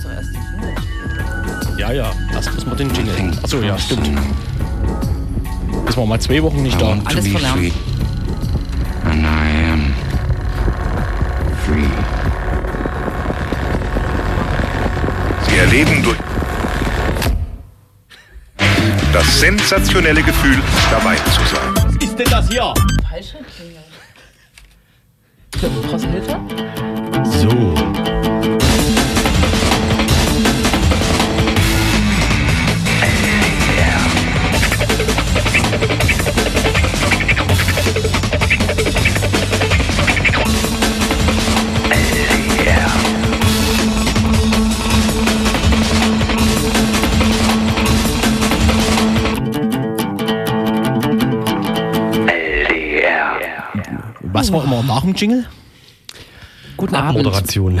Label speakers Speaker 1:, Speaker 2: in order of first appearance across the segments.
Speaker 1: muss doch erst den Jingle spielen.
Speaker 2: Ja, ja. Erst müssen wir den Jingle. Achso, ja, stimmt. Ist wir mal zwei Wochen nicht
Speaker 3: I
Speaker 2: da.
Speaker 3: want to
Speaker 1: Alles verlernt.
Speaker 3: free. And I am free.
Speaker 4: Sie erleben durch das sensationelle Gefühl, dabei zu sein.
Speaker 2: Was ist denn das hier?
Speaker 1: Falsche. Brauchst du Hilfe?
Speaker 2: So. Was war immer nach dem Jingle?
Speaker 1: Guten Abend.
Speaker 5: Moderation.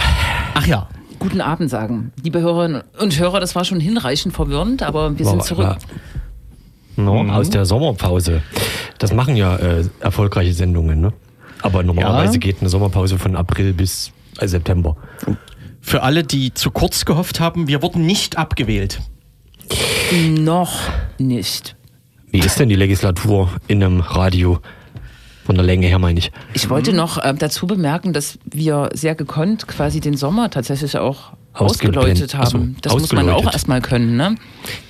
Speaker 2: Ach ja.
Speaker 1: Guten Abend sagen. Liebe Hörerinnen und Hörer, das war schon hinreichend verwirrend, aber wir sind zurück.
Speaker 5: No,
Speaker 2: Mhm.
Speaker 5: Aus der Sommerpause. Das machen ja äh, erfolgreiche Sendungen, ne? Aber normalerweise
Speaker 2: Ja.
Speaker 5: geht eine Sommerpause von April bis äh, September.
Speaker 2: Für alle, die zu kurz gehofft haben, wir wurden nicht abgewählt.
Speaker 1: Noch nicht.
Speaker 5: Wie ist denn die Legislatur in einem Radio? Von der Länge her meine ich.
Speaker 1: Ich wollte noch äh, dazu bemerken, dass wir sehr gekonnt quasi den Sommer tatsächlich auch ausgeläutet haben.
Speaker 5: Ach so,
Speaker 1: das muss man auch
Speaker 5: ausgeläutet.
Speaker 1: erstmal können, ne?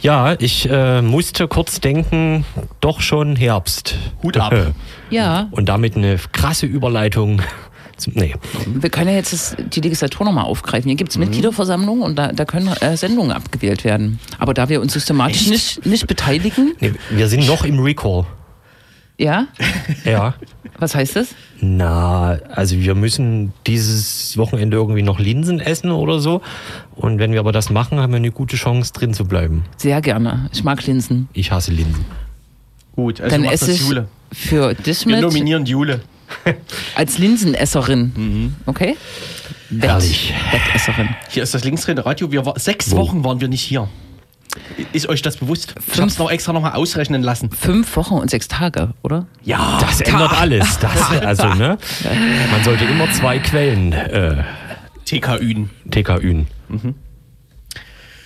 Speaker 5: Ja, ich äh, musste kurz denken, doch schon Herbst.
Speaker 2: Hut ab.
Speaker 1: Ja,
Speaker 5: Und damit eine krasse Überleitung. Zum, nee,
Speaker 1: wir können ja jetzt das, die Legislatur nochmal aufgreifen. Hier gibt es Mitgliederversammlungen und da, da können äh, Sendungen abgewählt werden. Aber da wir uns systematisch nicht, nicht beteiligen,
Speaker 5: nee, wir sind noch im Recall.
Speaker 1: Ja,
Speaker 5: Ja.
Speaker 1: was heißt das?
Speaker 5: Na, also wir müssen dieses Wochenende irgendwie noch Linsen essen oder so. Und wenn wir aber das machen, haben wir eine gute Chance, drin zu bleiben.
Speaker 1: Sehr gerne. Ich mag Linsen.
Speaker 5: Ich hasse Linsen.
Speaker 2: Gut, also
Speaker 1: Dann esse
Speaker 2: das
Speaker 1: ich
Speaker 2: Jule.
Speaker 1: für dich
Speaker 2: Wir
Speaker 1: mit
Speaker 2: nominieren Jule.
Speaker 1: als Linsenesserin. Okay? Wett,
Speaker 5: Herrlich.
Speaker 1: Wettesserin.
Speaker 2: Hier ist das linksdrehende Radio. Wir war, sechs
Speaker 5: Wo?
Speaker 2: Wochen waren wir nicht hier. Ist euch das bewusst? Ich hab's noch extra nochmal ausrechnen lassen.
Speaker 1: Fünf Wochen und sechs Tage, oder?
Speaker 2: Ja,
Speaker 5: Das ändert alles. Das, also, ne? Man sollte immer zwei Quellen äh,
Speaker 2: TKÜen.
Speaker 5: TKÜen.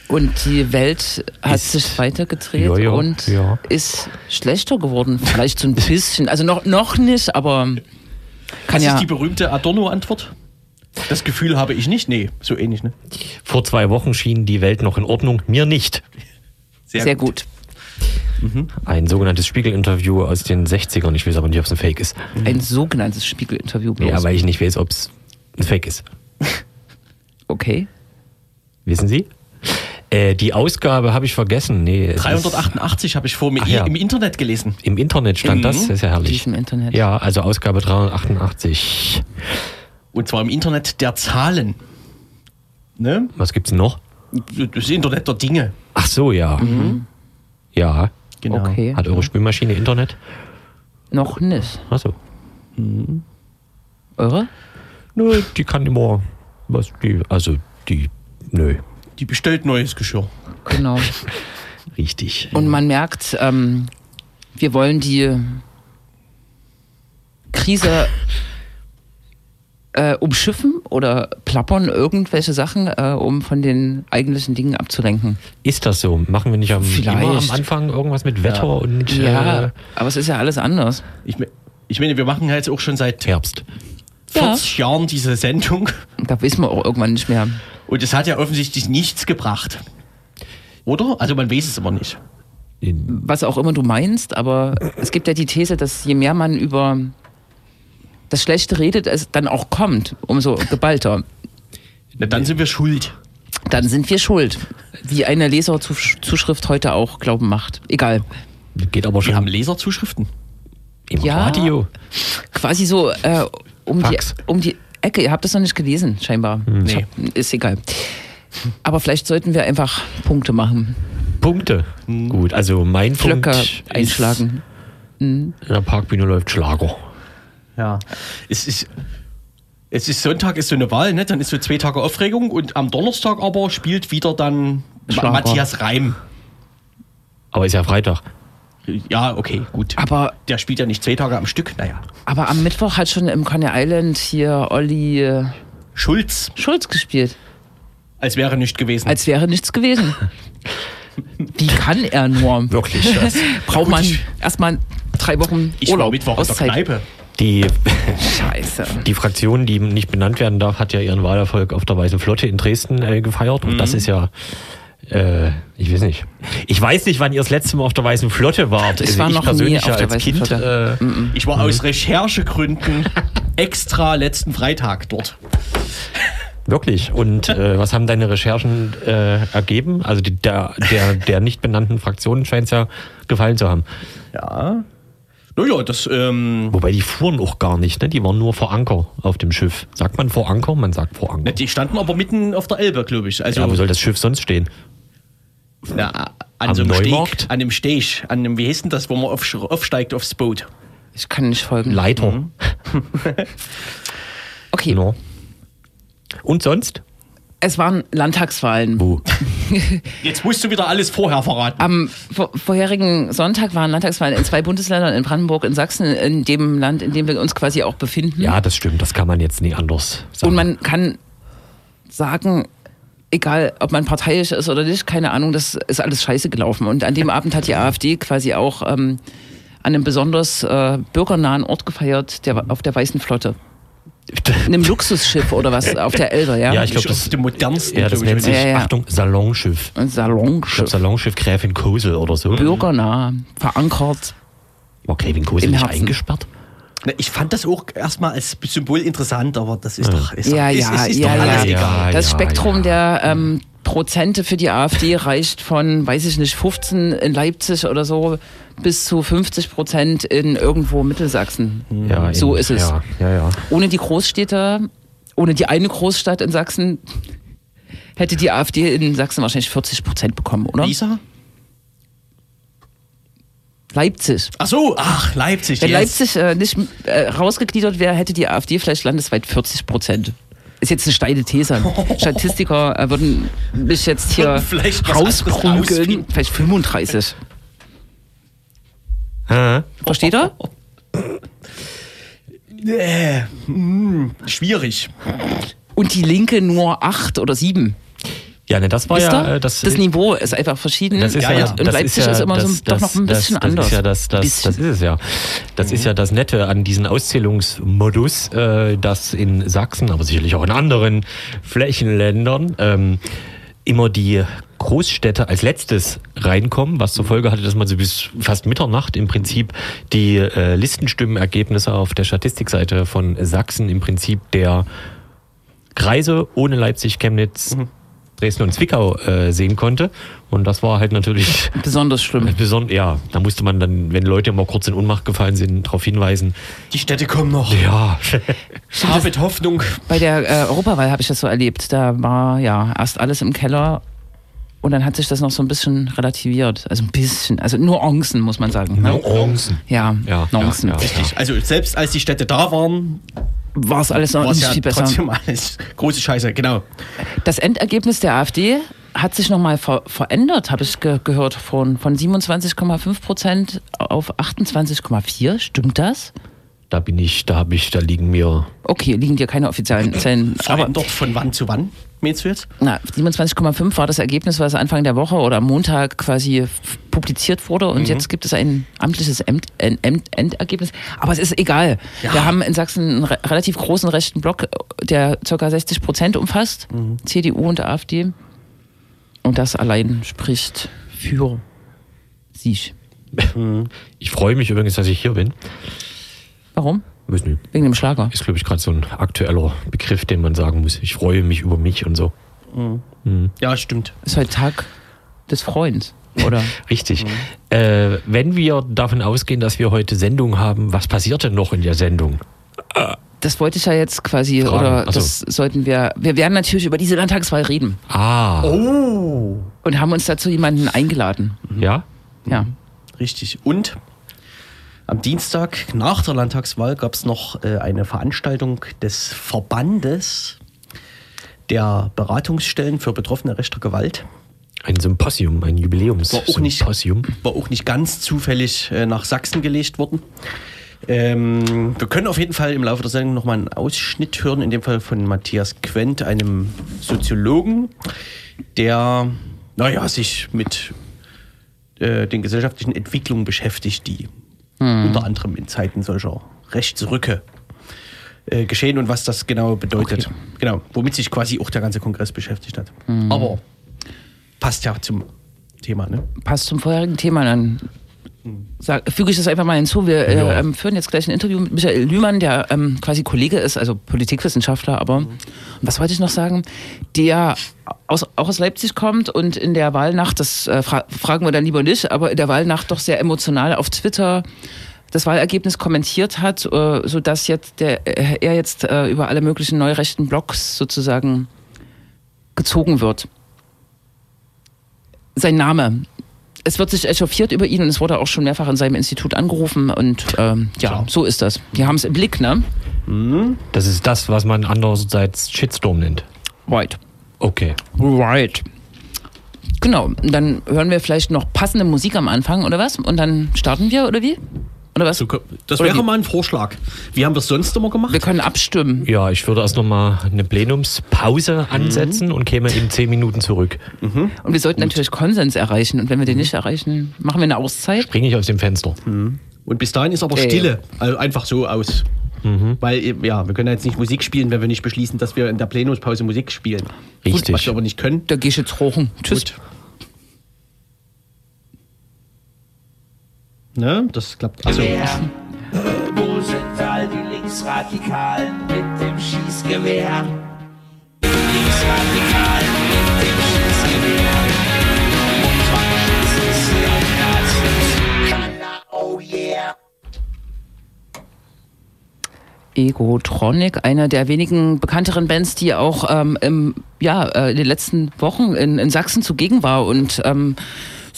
Speaker 1: Und die Welt hat
Speaker 5: Ist-
Speaker 1: sich weitergedreht
Speaker 5: Ja, ja,
Speaker 1: und
Speaker 5: ja.
Speaker 1: ist schlechter geworden. Vielleicht so ein bisschen. Also noch, noch nicht, aber kann
Speaker 2: Das
Speaker 1: ja.
Speaker 2: ist die berühmte Adorno-Antwort. Das Gefühl habe ich nicht. Nee, so ähnlich, ne?
Speaker 5: Vor zwei Wochen schien die Welt noch in Ordnung, mir nicht.
Speaker 1: Sehr gut.
Speaker 5: Ein sogenanntes Spiegel-Interview aus den 60ern. Ich weiß aber nicht, ob es ein Fake ist.
Speaker 1: Ein sogenanntes Spiegel-Interview. bloß.
Speaker 5: Ja, weil ich nicht weiß, ob es ein Fake ist.
Speaker 1: Okay.
Speaker 5: Wissen Sie? Äh, die Ausgabe habe ich vergessen. Nee, es ist-
Speaker 2: 388 habe ich vor mir
Speaker 5: Ach ja.
Speaker 2: im Internet gelesen.
Speaker 5: Im Internet stand
Speaker 2: Mhm.
Speaker 5: das, das ist ja herrlich.
Speaker 1: Diesem Internet.
Speaker 5: Ja, also Ausgabe 388.
Speaker 2: Und zwar im Internet der Zahlen. Ne?
Speaker 5: Was gibt's noch?
Speaker 2: Das Internet der Dinge.
Speaker 5: Ach so, ja. Ja.
Speaker 2: Genau.
Speaker 1: Okay.
Speaker 5: Hat eure Spülmaschine Internet?
Speaker 1: Noch nicht.
Speaker 5: Ach so.
Speaker 1: Eure?
Speaker 5: Nö, die kann immer was die also die nö,
Speaker 2: Die bestellt neues Geschirr.
Speaker 1: Genau.
Speaker 5: richtig.
Speaker 1: Und man merkt, ähm, wir wollen die Krise äh, umschiffen oder plappern irgendwelche Sachen, äh, um von den eigentlichen Dingen abzulenken.
Speaker 5: Ist das so? Machen wir nicht am, am Anfang irgendwas mit Wetter und
Speaker 1: Ja,
Speaker 5: äh,
Speaker 1: aber es ist ja alles anders.
Speaker 2: Ich, ich meine, wir machen ja jetzt auch schon seit
Speaker 5: Herbst?
Speaker 2: 40 Jahren diese Sendung.
Speaker 1: Da wissen wir auch irgendwann nicht mehr.
Speaker 2: Und es hat ja offensichtlich nichts gebracht. Oder? Also man weiß es immer nicht.
Speaker 1: Was auch immer du meinst, aber es gibt ja die These, dass je mehr man über das Schlechte redet, es dann auch kommt, umso geballter.
Speaker 2: Na, dann sind wir schuld.
Speaker 1: Dann sind wir schuld. Wie eine Leserzuschrift heute auch glauben macht. Egal.
Speaker 5: Geht aber
Speaker 2: Wir
Speaker 5: schon
Speaker 2: haben Leserzuschriften.
Speaker 5: im
Speaker 1: Ja.
Speaker 5: Radio.
Speaker 1: Quasi so äh, um, die, um die Ecke. Ihr habt das noch nicht gelesen, scheinbar. Ich hab, ist egal. Aber vielleicht sollten wir einfach Punkte machen.
Speaker 5: Punkte. Gut, also mein
Speaker 1: Flöcke
Speaker 5: Punkt
Speaker 1: einschlagen.
Speaker 5: Ist, in der Parkbühne läuft Schlager.
Speaker 2: Ja. Es ist, es ist Sonntag, ist so eine Wahl, ne? Dann ist so zwei Tage Aufregung und am Donnerstag aber spielt wieder dann
Speaker 1: Schlager.
Speaker 2: Matthias Reim.
Speaker 5: Aber ist ja Freitag.
Speaker 2: Ja, okay, gut.
Speaker 1: Aber,
Speaker 2: Der spielt ja nicht zwei Tage am Stück. Naja.
Speaker 1: aber am Mittwoch hat schon im Coney Island hier Olli äh,
Speaker 2: Schulz.
Speaker 1: Schulz gespielt.
Speaker 2: Als wäre nicht gewesen.
Speaker 1: als wäre nichts gewesen. Wie kann er nur?
Speaker 5: Wirklich.
Speaker 1: Braucht man erstmal drei Wochen
Speaker 2: ich war
Speaker 1: Urlaub,
Speaker 2: Mittwoch in der
Speaker 1: Auszeit.
Speaker 2: Kneipe.
Speaker 5: Die,
Speaker 1: Scheiße.
Speaker 5: die Fraktion, die nicht benannt werden darf, hat ja ihren Wahlerfolg auf der Weißen Flotte in Dresden äh, gefeiert. Und das ist ja, äh, ich weiß nicht. Ich weiß nicht, wann ihr das letzte Mal auf der Weißen Flotte wart.
Speaker 1: Ich
Speaker 5: Also
Speaker 1: war
Speaker 5: ich
Speaker 1: noch nie
Speaker 5: persönlich
Speaker 1: auf
Speaker 5: ja
Speaker 1: der
Speaker 5: als
Speaker 1: Weißen
Speaker 5: Kind.
Speaker 1: Flotte.
Speaker 5: Äh,
Speaker 2: Ich war aus Recherchegründen extra letzten Freitag dort.
Speaker 5: Wirklich. Und äh, was haben deine Recherchen äh, ergeben? Also die, der, der, der nicht benannten Fraktionen scheint es ja gefallen zu haben.
Speaker 2: Ja. Naja, das, ähm,
Speaker 5: Wobei die fuhren auch gar nicht, ne? Die waren nur vor Anker auf dem Schiff. Sagt man vor Anker? Man sagt vor Anker.
Speaker 2: ne, die standen aber mitten auf der Elbe, glaube ich. Also
Speaker 5: Ja, wo soll das Schiff sonst stehen?
Speaker 2: na, an
Speaker 5: Am
Speaker 2: so einem
Speaker 5: Neumarkt?
Speaker 2: Steg, an dem Steg, an dem, wie heißt denn das, wo man auf, aufsteigt aufs Boot?
Speaker 1: Ich kann nicht folgen.
Speaker 5: Leiter.
Speaker 2: Mhm.
Speaker 1: Okay,
Speaker 5: Genau. Und sonst?
Speaker 1: Es waren Landtagswahlen.
Speaker 5: Wo?
Speaker 2: Jetzt musst du wieder alles vorher verraten.
Speaker 1: Am vor vorherigen Sonntag waren Landtagswahlen in zwei Bundesländern, in Brandenburg, in Sachsen, in dem Land, in dem wir uns quasi auch befinden.
Speaker 5: Ja, das stimmt. Das kann man jetzt nie anders sagen.
Speaker 1: Und man kann sagen, egal ob man parteiisch ist oder nicht, keine Ahnung, das ist alles scheiße gelaufen. Und an dem Abend hat die AfD quasi auch ähm, an einem besonders äh, bürgernahen Ort gefeiert, der, auf der Weißen Flotte. Einem Luxusschiff oder was auf der Elbe, ja?
Speaker 5: Ja, ich glaube, das,
Speaker 2: dem modernsten.
Speaker 5: ja, das
Speaker 2: glaub
Speaker 5: nennt sich,
Speaker 1: Ja, ja.
Speaker 5: Achtung, Salonschiff.
Speaker 1: Ein
Speaker 5: Ich glaube,
Speaker 1: Salonschiff.
Speaker 5: Salonschiff Gräfin Kosel oder so.
Speaker 1: Bürgernah, verankert.
Speaker 5: War Gräfin Kosel nicht
Speaker 1: Herzen.
Speaker 5: eingesperrt?
Speaker 2: Na, Ich fand das auch erstmal als Symbol interessant, aber das ist doch, ist,
Speaker 1: Ja,
Speaker 2: doch-
Speaker 1: ja,
Speaker 2: ist, ist
Speaker 1: ja,
Speaker 2: doch alles
Speaker 1: ja.
Speaker 2: egal.
Speaker 1: Das
Speaker 5: ja,
Speaker 1: Spektrum
Speaker 5: ja.
Speaker 1: der ähm, Prozente für die AfD reicht von, weiß ich nicht, 15 in Leipzig oder so bis zu 50 Prozent in irgendwo Mittelsachsen.
Speaker 5: Ja,
Speaker 1: so
Speaker 5: in-
Speaker 1: ist es.
Speaker 5: Ja, ja, ja.
Speaker 1: Ohne die Großstädte, ohne die eine Großstadt in Sachsen hätte die AfD in Sachsen wahrscheinlich 40 Prozent bekommen, oder?
Speaker 2: Lisa?
Speaker 1: Leipzig.
Speaker 2: Ach so, ach, Leipzig.
Speaker 1: Wenn
Speaker 2: yes.
Speaker 1: Leipzig äh, nicht äh, rausgegliedert wäre, hätte die AfD vielleicht landesweit 40 Prozent. Ist jetzt eine steile These. Statistiker äh, würden mich jetzt hier rausprügeln. Vielleicht 35.
Speaker 5: Hä?
Speaker 1: Versteht ihr?
Speaker 2: Äh, hm, schwierig.
Speaker 1: Und die Linke nur 8 oder 7.
Speaker 5: Ja, ne, das war
Speaker 1: Wisst
Speaker 5: ja äh, das,
Speaker 1: das Niveau ist einfach verschieden.
Speaker 5: Das ist
Speaker 2: Ja,
Speaker 5: ja.
Speaker 1: Und
Speaker 5: das
Speaker 1: Leipzig
Speaker 5: ist, ja,
Speaker 1: ist immer so
Speaker 5: das,
Speaker 1: doch noch ein
Speaker 5: das,
Speaker 1: bisschen
Speaker 5: das,
Speaker 1: anders.
Speaker 5: Das ist ja das, das,
Speaker 1: Bisschen.
Speaker 5: das ist es ja. Das ist ja das Nette an diesem Auszählungsmodus, äh, dass in Sachsen, aber sicherlich auch in anderen Flächenländern ähm, immer die Großstädte als letztes reinkommen, was zur Folge hatte, dass man so bis fast Mitternacht im Prinzip die äh, Listenstimmenergebnisse auf der Statistikseite von Sachsen im Prinzip der Kreise ohne Leipzig, Chemnitz, Dresden und Zwickau äh, sehen konnte. Und das war halt natürlich
Speaker 1: Besonders schlimm.
Speaker 5: besonders, ja, da musste man dann, wenn Leute mal kurz in Ohnmacht gefallen sind, darauf hinweisen.
Speaker 2: Die Städte kommen noch.
Speaker 5: Ja,
Speaker 2: Habet Hoffnung.
Speaker 1: Bei der äh, Europawahl habe ich das so erlebt. Da war ja erst alles im Keller und dann hat sich das noch so ein bisschen relativiert. Also ein bisschen, also Nuancen, muss man sagen. Ne?
Speaker 5: Nuancen.
Speaker 1: Ja,
Speaker 5: Ja,
Speaker 1: Nuancen.
Speaker 5: ja, ja.
Speaker 2: Richtig. Also selbst als die Städte da waren,
Speaker 1: War es alles noch nicht
Speaker 2: ja
Speaker 1: viel besser.
Speaker 2: trotzdem alles große Scheiße. Genau.
Speaker 1: Das Endergebnis der AfD hat sich nochmal ver verändert, habe ich ge gehört, von, von 27,5 Prozent auf 28,4. Stimmt das?
Speaker 5: Da bin ich, da habe ich, da liegen mir.
Speaker 1: Okay, liegen dir keine offiziellen Zahlen. Aber
Speaker 2: Verändert von wann zu wann, jetzt?
Speaker 1: na, 27,5 war das Ergebnis, was Anfang der Woche oder am Montag quasi publiziert wurde. Und jetzt gibt es ein amtliches End End End Endergebnis. Aber es ist egal. Wir haben in Sachsen einen re relativ großen rechten Block, der ca. 60 Prozent umfasst. CDU und AfD. Und das allein spricht für sich.
Speaker 5: Ich freue mich übrigens, dass ich hier bin.
Speaker 1: Warum?
Speaker 5: Weiß nicht.
Speaker 1: Wegen dem Schlager.
Speaker 5: Ist, glaube ich, gerade so ein aktueller Begriff, den man sagen muss. Ich freue mich über mich und so.
Speaker 2: Ja, stimmt.
Speaker 1: Ist heute Tag des Freunds, oder?
Speaker 5: Richtig. Äh, wenn wir davon ausgehen, dass wir heute Sendung haben, was passiert denn noch in der Sendung?
Speaker 1: Das wollte ich ja jetzt quasi,
Speaker 5: Fragen.
Speaker 1: oder
Speaker 5: Ach so.
Speaker 1: das sollten wir. Wir werden natürlich über diese Landtagswahl reden
Speaker 5: Ah,
Speaker 1: und haben uns dazu jemanden eingeladen.
Speaker 5: ja?
Speaker 1: Ja.
Speaker 2: Richtig. Und am Dienstag nach der Landtagswahl gab es noch äh, eine Veranstaltung des Verbandes der Beratungsstellen für Betroffene rechter Gewalt.
Speaker 5: Ein Symposium, ein
Speaker 2: War
Speaker 5: Jubiläumssymposium.
Speaker 2: War auch nicht ganz zufällig äh, nach Sachsen gelegt worden. Ähm, wir können auf jeden Fall im Laufe der Sendung nochmal einen Ausschnitt hören, in dem Fall von Matthias Quent, einem Soziologen, der, naja, sich mit äh, den gesellschaftlichen Entwicklungen beschäftigt, die unter anderem in Zeiten solcher Rechtsrücke äh, geschehen und was das genau bedeutet. Genau, womit sich quasi auch der ganze Kongress beschäftigt hat. Aber passt ja zum Thema, ne?
Speaker 1: Passt zum vorherigen Thema, dann sag, füge ich das einfach mal hinzu. Wir äh, ähm, führen jetzt gleich ein Interview mit Michael Lühmann, der ähm, quasi Kollege ist, also Politikwissenschaftler, aber und was wollte ich noch sagen? Der aus, auch aus Leipzig kommt und in der Wahlnacht, das äh, fra fragen wir dann lieber nicht, aber in der Wahlnacht doch sehr emotional auf Twitter das Wahlergebnis kommentiert hat, äh, sodass jetzt der, äh, er jetzt äh, über alle möglichen neurechten Blogs sozusagen gezogen wird. Sein Name. Es wird sich echauffiert über ihn und es wurde auch schon mehrfach in seinem Institut angerufen und ähm, ja,
Speaker 2: Klar.
Speaker 1: so ist das. Die haben es im Blick, ne?
Speaker 5: Das ist das, was man andererseits Shitstorm nennt.
Speaker 1: Right.
Speaker 5: Okay.
Speaker 1: Right. Genau, dann hören wir vielleicht noch passende Musik am Anfang oder was? Und dann starten wir oder wie? Oder was?
Speaker 2: So, das
Speaker 1: Oder
Speaker 2: wäre
Speaker 1: wie?
Speaker 2: mal ein Vorschlag. Wie haben wir es sonst immer gemacht?
Speaker 1: Wir können abstimmen.
Speaker 5: Ja, ich würde erst nochmal eine Plenumspause ansetzen und käme in zehn Minuten zurück.
Speaker 1: Und wir sollten natürlich Konsens erreichen. Und wenn wir den nicht erreichen, machen wir eine Auszeit.
Speaker 5: Springe ich aus dem Fenster.
Speaker 2: Und bis dahin ist aber
Speaker 1: Ey.
Speaker 2: Stille. Also einfach so aus. Weil, ja, wir können jetzt nicht Musik spielen, wenn wir nicht beschließen, dass wir in der Plenumspause Musik spielen. Was
Speaker 5: Richtig.
Speaker 2: wir aber nicht können.
Speaker 1: Da gehe ich jetzt rochen. Tschüss.
Speaker 2: Gut. Ne? Das klappt. Also,
Speaker 6: Wo sind all die Linksradikalen mit dem Schießgewehr? Linksradikalen mit dem Schießgewehr. Und schießen sie Nazis? Oh yeah.
Speaker 1: Egotronic, eine der wenigen bekannteren Bands, die auch ähm, im, ja, äh, in den letzten Wochen in, in Sachsen zugegen war und ähm,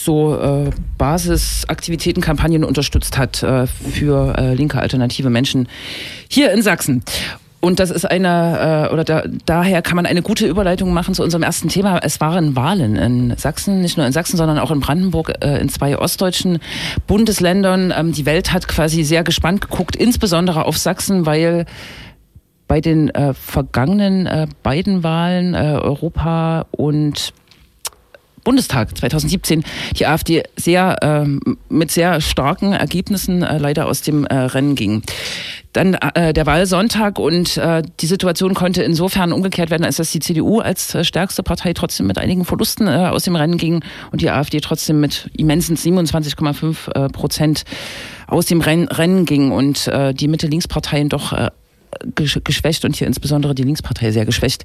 Speaker 1: so äh, Basisaktivitäten, Kampagnen unterstützt hat äh, für äh, linke alternative Menschen hier in Sachsen. Und das ist eine, äh, oder da, daher kann man eine gute Überleitung machen zu unserem ersten Thema. Es waren Wahlen in Sachsen, nicht nur in Sachsen, sondern auch in Brandenburg, äh, in zwei ostdeutschen Bundesländern. Ähm, die Welt hat quasi sehr gespannt geguckt, insbesondere auf Sachsen, weil bei den äh, vergangenen äh, beiden Wahlen, äh, Europa und Bundestag 2017 die AfD sehr ähm, mit sehr starken Ergebnissen äh, leider aus dem äh, Rennen ging. Dann äh, der Wahlsonntag und äh, die Situation konnte insofern umgekehrt werden, als dass die CDU als äh, stärkste Partei trotzdem mit einigen Verlusten äh, aus dem Rennen ging und die AfD trotzdem mit immensen 27,5 äh, Prozent aus dem Renn Rennen ging und äh, die Mitte-Links-Parteien doch äh, gesch- geschwächt und hier insbesondere die Linkspartei sehr geschwächt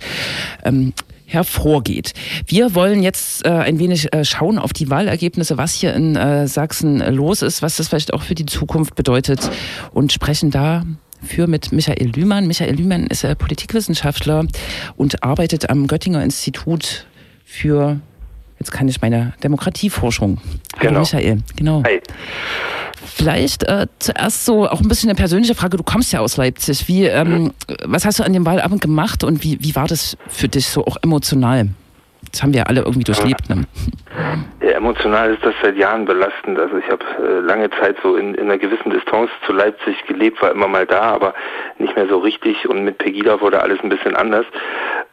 Speaker 1: ähm, hervorgeht. Wir wollen jetzt äh, ein wenig äh, schauen auf die Wahlergebnisse, was hier in äh, Sachsen los ist, was das vielleicht auch für die Zukunft bedeutet und sprechen da für mit Michael Lühmann. Michael Lühmann ist äh, Politikwissenschaftler und arbeitet am Göttinger Institut für, jetzt kann ich meine Demokratieforschung. Hallo
Speaker 7: Genau.
Speaker 1: Michael, genau.
Speaker 7: Hi.
Speaker 1: Vielleicht äh, zuerst so auch ein bisschen eine persönliche Frage. Du kommst ja aus Leipzig. Wie, ähm, was hast du an dem Wahlabend gemacht und wie, wie war das für dich so auch emotional? Das haben wir alle irgendwie durchlebt. Ne?
Speaker 7: Ja, emotional ist das seit Jahren belastend. Also ich habe äh, lange Zeit so in, in einer gewissen Distanz zu Leipzig gelebt, war immer mal da, aber nicht mehr so richtig. Und mit Pegida wurde alles ein bisschen anders,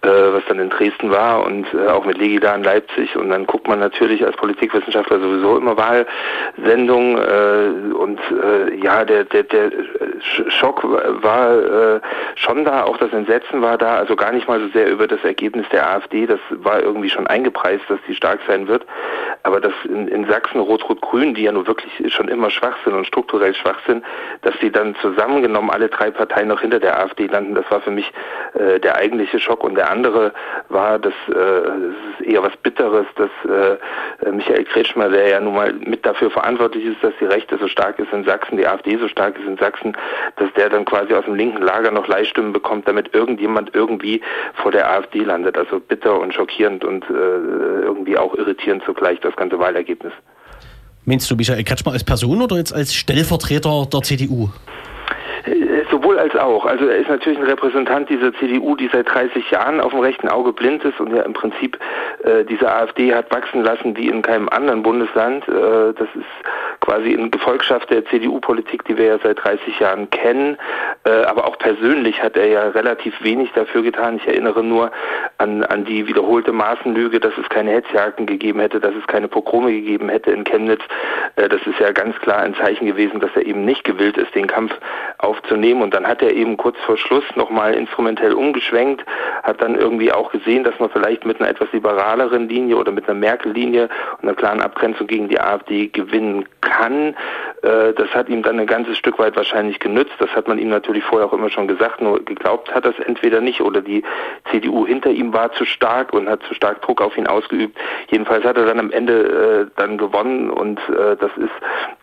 Speaker 7: äh, was dann in Dresden war und äh, auch mit Legida in Leipzig. Und dann guckt man natürlich als Politikwissenschaftler sowieso immer Wahlsendungen. Äh, und äh, ja, der, der, der Sch- Schock war äh, schon da, auch das Entsetzen war da. Also gar nicht mal so sehr über das Ergebnis der AfD. Das war irgendwie schon eingepreist, dass die stark sein wird. Aber dass in, in Sachsen Rot-Rot-Grün, die ja nur wirklich schon immer schwach sind und strukturell schwach sind, dass sie dann zusammengenommen alle drei Parteien noch hinter der AfD landen, das war für mich äh, der eigentliche Schock. Und der andere war, dass äh, es ist eher was Bitteres, dass äh, Michael Kretschmer, der ja nun mal mit dafür verantwortlich ist, dass die Rechte so stark ist in Sachsen, die AfD so stark ist in Sachsen, dass der dann quasi aus dem linken Lager noch Leihstimmen bekommt, damit irgendjemand irgendwie vor der AfD landet. Also bitter und schockierend und äh, irgendwie auch irritierend zugleich das ganze Wahlergebnis.
Speaker 2: meinst du Michael Kretschmer als Person oder jetzt als Stellvertreter der CDU?
Speaker 7: Sowohl als auch. Also er ist natürlich ein Repräsentant dieser CDU, die seit 30 Jahren auf dem rechten Auge blind ist und ja im Prinzip äh, diese AfD hat wachsen lassen wie in keinem anderen Bundesland. Äh, das ist quasi in Gefolgschaft der CDU-Politik, die wir ja seit 30 Jahren kennen. Äh, aber auch persönlich hat er ja relativ wenig dafür getan. Ich erinnere nur an, an die wiederholte Maßenlüge, dass es keine Hetzjagden gegeben hätte, dass es keine Pogrome gegeben hätte in Chemnitz. Äh, das ist ja ganz klar ein Zeichen gewesen, dass er eben nicht gewillt ist, den Kampf aufzunehmen. Und dann hat er eben kurz vor Schluss nochmal instrumentell umgeschwenkt, hat dann irgendwie auch gesehen, dass man vielleicht mit einer etwas liberaleren Linie oder mit einer Merkel-Linie und einer klaren Abgrenzung gegen die AfD gewinnen kann. Äh, das hat ihm dann ein ganzes Stück weit wahrscheinlich genützt. Das hat man ihm natürlich vorher auch immer schon gesagt, nur geglaubt hat das entweder nicht oder die CDU hinter ihm war zu stark und hat zu stark Druck auf ihn ausgeübt. Jedenfalls hat er dann am Ende äh, dann gewonnen und äh, das ist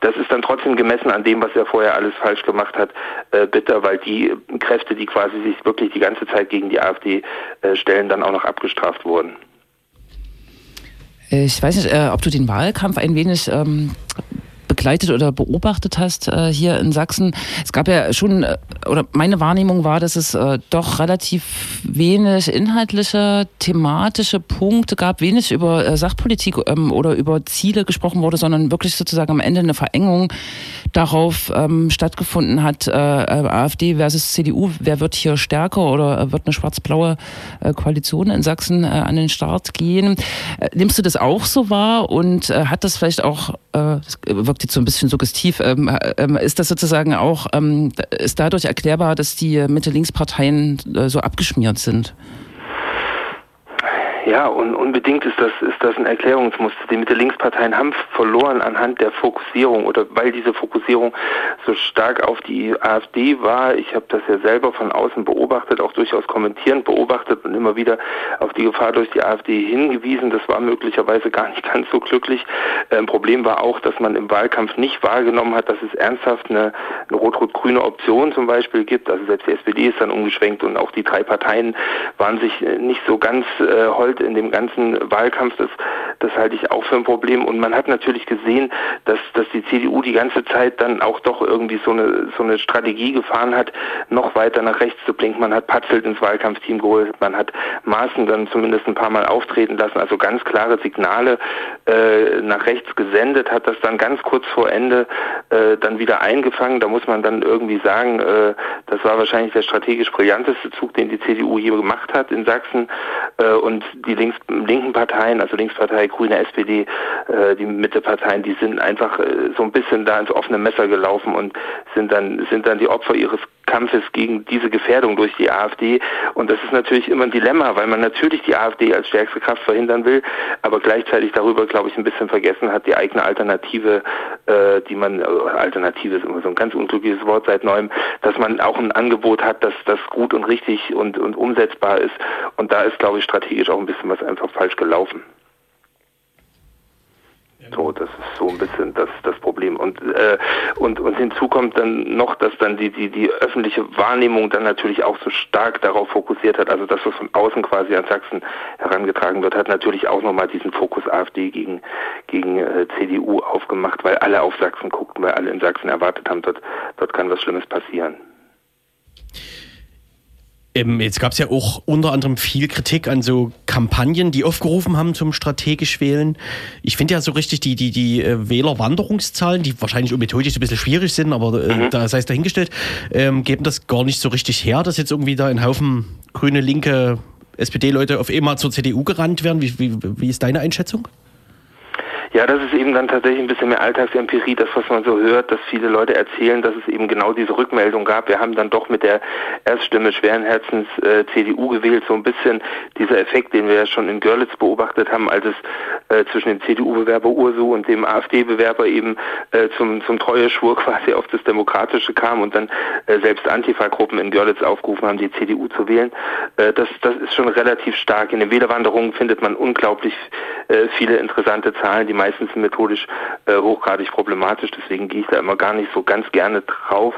Speaker 7: das ist dann trotzdem gemessen an dem, was er vorher alles falsch gemacht hat, äh, bitter, weil die Kräfte, die quasi sich wirklich die ganze Zeit gegen die AfD äh, stellen, dann auch noch abgestraft wurden.
Speaker 1: Ich weiß nicht, äh, ob du den Wahlkampf ein wenig ähm, begleitet oder beobachtet hast äh, hier in Sachsen. Es gab ja schon, äh, oder meine Wahrnehmung war, dass es äh, doch relativ wenig inhaltliche, thematische Punkte gab, wenig über äh, Sachpolitik ähm, oder über Ziele gesprochen wurde, sondern wirklich sozusagen am Ende eine Verengung darauf ähm, stattgefunden hat, äh, äh, AfD versus CDU, wer wird hier stärker oder wird eine schwarz-blaue Koalition in Sachsen an den Start gehen. Nimmst du das auch so wahr und hat das vielleicht auch, das wirkt jetzt so ein bisschen suggestiv, ähm, ähm, ist das sozusagen auch, ähm, ist dadurch erklärbar, dass die Mitte-Links-Parteien äh, so abgeschmiert sind?
Speaker 7: Ja, und unbedingt ist das, ist das ein Erklärungsmuster. Die Mitte-Links-Parteien haben verloren anhand der Fokussierung oder weil diese Fokussierung so stark auf die AfD war. Ich habe das ja selber von außen beobachtet, auch durchaus kommentierend beobachtet und immer wieder auf die Gefahr durch die AfD hingewiesen. Das war möglicherweise gar nicht ganz so glücklich. Ähm, Problem war auch, dass man im Wahlkampf nicht wahrgenommen hat, dass es ernsthaft eine, eine rot-rot-grüne Option zum Beispiel gibt. Also selbst die SPD ist dann umgeschwenkt und auch die drei Parteien waren sich äh, nicht so ganz äh, in dem ganzen Wahlkampf, das, das halte ich auch für ein Problem. Und man hat natürlich gesehen, dass, dass die CDU die ganze Zeit dann auch doch irgendwie so eine, so eine Strategie gefahren hat, noch weiter nach rechts zu blinken. Man hat Patzelt ins Wahlkampfteam geholt, man hat Maaßen dann zumindest ein paar Mal auftreten lassen, also ganz klare Signale äh, nach rechts gesendet, hat das dann ganz kurz vor Ende äh, dann wieder eingefangen. Da muss man dann irgendwie sagen, äh, das war wahrscheinlich der strategisch brillanteste Zug, den die CDU je gemacht hat in Sachsen. Äh, und die links, linken Parteien, also Linkspartei, Grüne, SPD, äh, die Mitteparteien, die sind einfach äh, so ein bisschen da ins offene Messer gelaufen und sind dann, sind dann die Opfer ihres Kampfes gegen diese Gefährdung durch die AfD. Und das ist natürlich immer ein Dilemma, weil man natürlich die AfD als stärkste Kraft verhindern will, aber gleichzeitig darüber, glaube ich, ein bisschen vergessen hat, die eigene Alternative, äh, die man, äh, Alternative ist immer so ein ganz unglückliches Wort seit neuem, dass man auch ein Angebot hat, dass das gut und richtig und, und umsetzbar ist. Und da ist, glaube ich, strategisch auch ein bisschen was einfach falsch gelaufen. So, das ist so ein bisschen das, das Problem. Und, äh, und, und hinzu kommt dann noch, dass dann die, die, die öffentliche Wahrnehmung dann natürlich auch so stark darauf fokussiert hat, also das, was von außen quasi an Sachsen herangetragen wird, hat natürlich auch nochmal diesen Fokus AfD gegen, gegen äh, CDU aufgemacht, weil alle auf Sachsen guckten, weil alle in Sachsen erwartet haben, dort, dort kann was Schlimmes passieren.
Speaker 2: Ähm, jetzt gab es ja auch unter anderem viel Kritik an so Kampagnen, die aufgerufen haben zum strategisch Wählen. Ich finde ja so richtig die, die, die äh, Wählerwanderungszahlen, die wahrscheinlich methodisch ein bisschen schwierig sind, aber äh, mhm. da sei es dahingestellt, ähm, geben das gar nicht so richtig her, dass jetzt irgendwie da ein Haufen grüne, linke SPD-Leute auf einmal zur CDU gerannt werden. Wie, wie, wie ist deine Einschätzung?
Speaker 7: Ja, das ist eben dann tatsächlich ein bisschen mehr Alltagsempirie, das, was man so hört, dass viele Leute erzählen, dass es eben genau diese Rückmeldung gab. Wir haben dann doch mit der Erststimme schweren Herzens äh, CDU gewählt, so ein bisschen dieser Effekt, den wir ja schon in Görlitz beobachtet haben, als es äh, zwischen dem CDU-Bewerber Ursu und dem AfD-Bewerber eben äh, zum, zum Treueschwur quasi auf das Demokratische kam und dann äh, selbst Antifa-Gruppen in Görlitz aufgerufen haben, die CDU zu wählen. Äh, das, das ist schon relativ stark. In den Wählerwanderungen findet man unglaublich äh, viele interessante Zahlen, die meistens methodisch äh, hochgradig problematisch, deswegen gehe ich da immer gar nicht so ganz gerne drauf.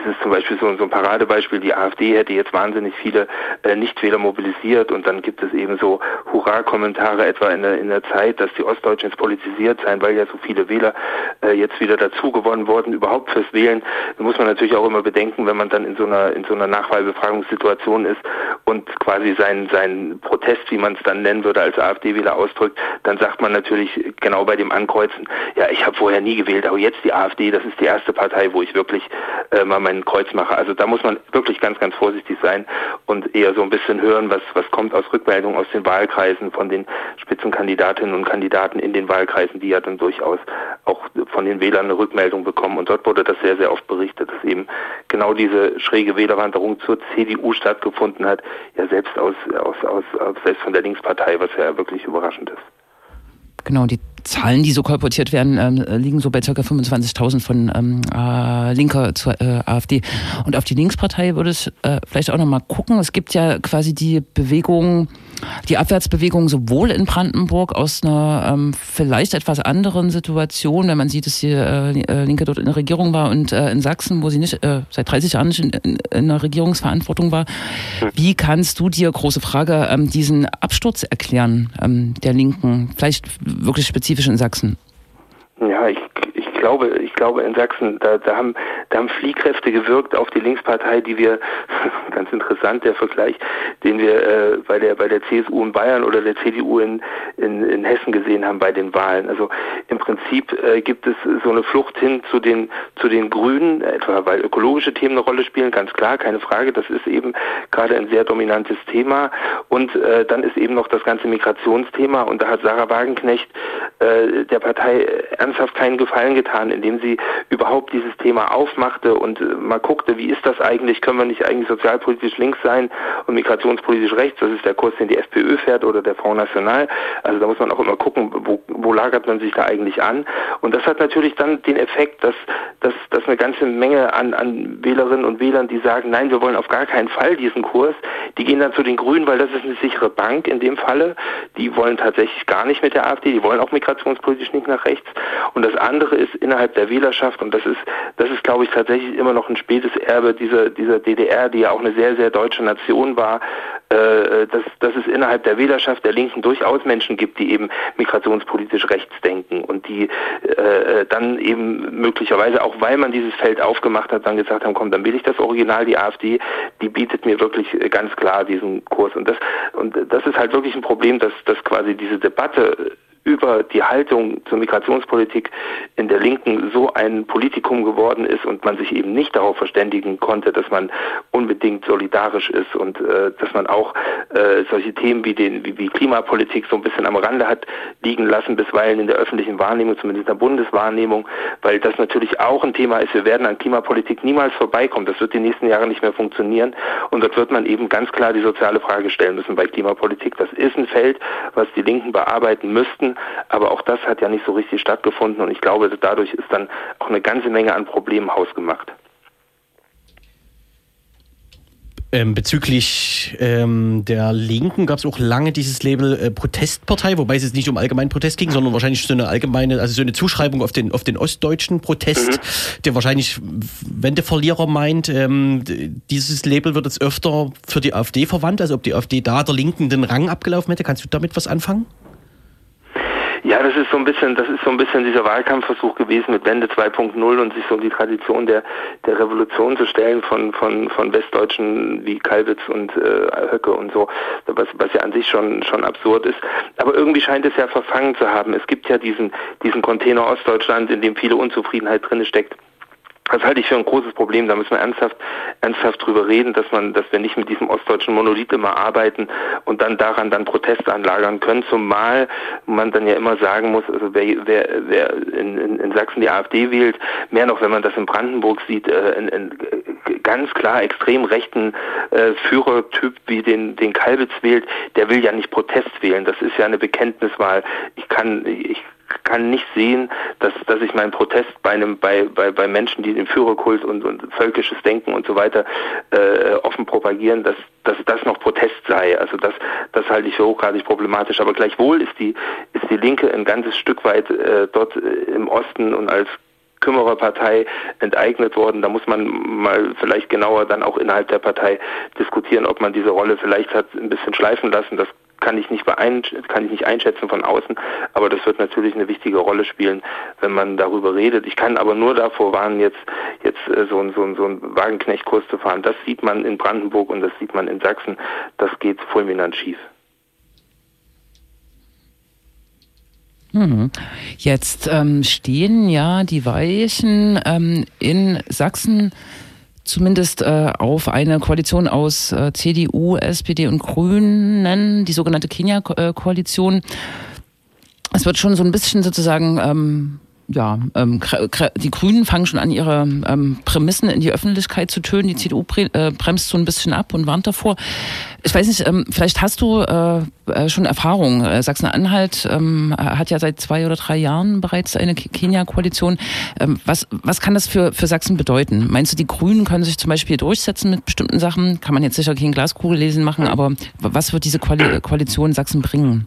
Speaker 7: Es ist zum Beispiel so, so ein Paradebeispiel, die AfD hätte jetzt wahnsinnig viele äh, Nichtwähler mobilisiert und dann gibt es eben so Hurra-Kommentare etwa in der, in der Zeit, dass die Ostdeutschen jetzt politisiert seien, weil ja so viele Wähler äh, jetzt wieder dazu gewonnen wurden, überhaupt fürs Wählen. Da muss man natürlich auch immer bedenken, wenn man dann in so einer, in so einer Nachwahlbefragungssituation ist und quasi seinen, seinen Protest, wie man es dann nennen würde, als AfD-Wähler ausdrückt, dann sagt man natürlich genau bei dem Ankreuzen, ja, ich habe vorher nie gewählt, aber jetzt die AfD, das ist die erste Partei, wo ich wirklich äh, mal mein Kreuz mache. Also da muss man wirklich ganz, ganz vorsichtig sein und eher so ein bisschen hören, was, was kommt aus Rückmeldungen aus den Wahlkreisen von den Spitzenkandidatinnen und Kandidaten in den Wahlkreisen, die ja dann durchaus auch von den Wählern eine Rückmeldung bekommen. Und dort wurde das sehr, sehr oft berichtet, dass eben genau diese schräge Wählerwanderung zur CDU stattgefunden hat, ja selbst aus, aus, aus selbst von der Linkspartei, was ja wirklich überraschend ist.
Speaker 1: Genau, die Zahlen, die so kolportiert werden, ähm, liegen so bei ca. 25.000 von ähm, äh, Linker zur äh, AfD. Und auf die Linkspartei würde es äh, vielleicht auch nochmal gucken. Es gibt ja quasi die Bewegung, die Abwärtsbewegung sowohl in Brandenburg aus einer ähm, vielleicht etwas anderen Situation, wenn man sieht, dass die äh, äh Linke dort in der Regierung war und äh, in Sachsen, wo sie nicht äh, seit 30 Jahren nicht in, in, in der Regierungsverantwortung war. Wie kannst du dir, große Frage, ähm, diesen Absturz erklären ähm, der Linken? Vielleicht wirklich spezifisch in Sachsen.
Speaker 7: Ja, ich, glaube, ich glaube in Sachsen, da, da haben, da haben Fliehkräfte gewirkt auf die Linkspartei, die wir, ganz interessant der Vergleich, den wir äh, bei der bei der CSU in Bayern oder der CDU in, in, in Hessen gesehen haben bei den Wahlen. Also im Prinzip äh, gibt es so eine Flucht hin zu den zu den Grünen, etwa weil ökologische Themen eine Rolle spielen, ganz klar, keine Frage. Das ist eben gerade ein sehr dominantes Thema. Und äh, dann ist eben noch das ganze Migrationsthema und da hat Sarah Wagenknecht äh, der Partei ernsthaft keinen Gefallen getan, indem sie überhaupt dieses Thema aufmachte und äh, mal guckte, wie ist das eigentlich, können wir nicht eigentlich sozialpolitisch links sein und migrationspolitisch rechts, das ist der Kurs, den die FPÖ fährt oder der Front National, also da muss man auch immer gucken, wo, wo lagert man sich da eigentlich an? Und das hat natürlich dann den Effekt, dass, dass, dass eine ganze Menge an, an Wählerinnen und Wählern, die sagen, nein, wir wollen auf gar keinen Fall diesen Kurs, die gehen dann zu den Grünen, weil das ist eine sichere Bank in dem Falle, die wollen tatsächlich gar nicht mit der AfD, die wollen auch migrationspolitisch nicht nach rechts. Und das andere ist innerhalb der Wählerschaft und das ist, das ist glaube ich tatsächlich immer noch ein spätes Erbe dieser, dieser DDR, die ja auch eine sehr, sehr deutsche Nation war, äh, dass, dass es innerhalb der Wählerschaft der Linken durchaus Menschen gibt, die eben migrationspolitisch rechts denken und die äh, dann eben möglicherweise, auch weil man dieses Feld aufgemacht hat, dann gesagt haben, komm, dann will ich das Original, die AfD, die bietet mir wirklich ganz klar diesen Kurs. Und das, und das ist halt wirklich ein Problem, dass, dass quasi diese Debatte über die Haltung zur Migrationspolitik in der Linken so ein Politikum geworden ist und man sich eben nicht darauf verständigen konnte, dass man unbedingt solidarisch ist und äh, dass man auch äh, solche Themen wie, den, wie, wie Klimapolitik so ein bisschen am Rande hat liegen lassen, bisweilen in der öffentlichen Wahrnehmung, zumindest in der Bundeswahrnehmung, weil das natürlich auch ein Thema ist. Wir werden an Klimapolitik niemals vorbeikommen. Das wird die nächsten Jahre nicht mehr funktionieren und dort wird man eben ganz klar die soziale Frage stellen müssen bei Klimapolitik. Das ist ein Feld, was die Linken bearbeiten müssten aber auch das hat ja nicht so richtig stattgefunden und ich glaube, dadurch ist dann auch eine ganze Menge an Problemen hausgemacht.
Speaker 2: Ähm, bezüglich ähm, der Linken gab es auch lange dieses Label äh, Protestpartei, wobei es jetzt nicht um allgemeinen Protest ging, sondern wahrscheinlich so eine allgemeine, also so eine Zuschreibung auf den, auf den ostdeutschen Protest, mhm. der wahrscheinlich Wendeverlierer meint. Ähm, dieses Label wird jetzt öfter für die AfD verwandt, also ob die AfD da der Linken den Rang abgelaufen hätte. Kannst du damit was anfangen?
Speaker 7: Ja, das ist so ein bisschen, das ist so ein bisschen dieser Wahlkampfversuch gewesen mit Wende 2.0 und sich so die Tradition der, der Revolution zu stellen von, von, von Westdeutschen wie Kalwitz und äh, Höcke und so, was, was ja an sich schon, schon absurd ist. Aber irgendwie scheint es ja verfangen zu haben. Es gibt ja diesen, diesen Container Ostdeutschland, in dem viele Unzufriedenheit drin steckt. Das halte ich für ein großes Problem. Da müssen wir ernsthaft, ernsthaft drüber reden, dass man, dass wir nicht mit diesem ostdeutschen Monolith immer arbeiten und dann daran dann Proteste anlagern können. Zumal man dann ja immer sagen muss, also wer, wer, wer in, in, in Sachsen die AfD wählt, mehr noch, wenn man das in Brandenburg sieht, äh, in, in ganz klar extrem rechten äh, Führertyp wie den, den Kalbitz wählt, der will ja nicht Protest wählen. Das ist ja eine Bekenntniswahl. Ich kann, ich kann nicht sehen, dass, dass ich meinen Protest bei einem, bei, bei, bei Menschen, die den Führerkult und, und völkisches Denken und so weiter äh, offen propagieren, dass, dass das noch Protest sei. Also das, das halte ich für hochgradig problematisch. Aber gleichwohl ist die, ist die Linke ein ganzes Stück weit äh, dort äh, im Osten und als Kümmererpartei enteignet worden. Da muss man mal vielleicht genauer dann auch innerhalb der Partei diskutieren, ob man diese Rolle vielleicht hat ein bisschen schleifen lassen. Das kann ich nicht kann ich nicht einschätzen von außen, aber das wird natürlich eine wichtige Rolle spielen, wenn man darüber redet. Ich kann aber nur davor warnen, jetzt jetzt äh, so ein so ein so ein Wagenknechtkurs zu fahren. Das sieht man in Brandenburg und das sieht man in Sachsen. Das geht fulminant schief.
Speaker 1: Mhm. Jetzt ähm, stehen ja die Weichen ähm, in Sachsen zumindest äh, auf eine Koalition aus äh, CDU, SPD und Grünen, die sogenannte Kenia-Koalition. Es wird schon so ein bisschen sozusagen ähm, ja, ähm, die Grünen fangen schon an, ihre ähm, Prämissen in die Öffentlichkeit zu tönen. Die CDU äh, bremst so ein bisschen ab und warnt davor. Ich weiß nicht, ähm, vielleicht hast du äh, äh schon Erfahrung. Äh, Sachsen-Anhalt ähm, hat ja seit zwei oder drei Jahren bereits eine Kenia-Koalition. Ähm, was, was kann das für, für Sachsen bedeuten? Meinst du, die Grünen können sich zum Beispiel durchsetzen mit bestimmten Sachen? Kann man jetzt sicher kein Glaskugel lesen machen, aber was wird diese Koalition Sachsen bringen?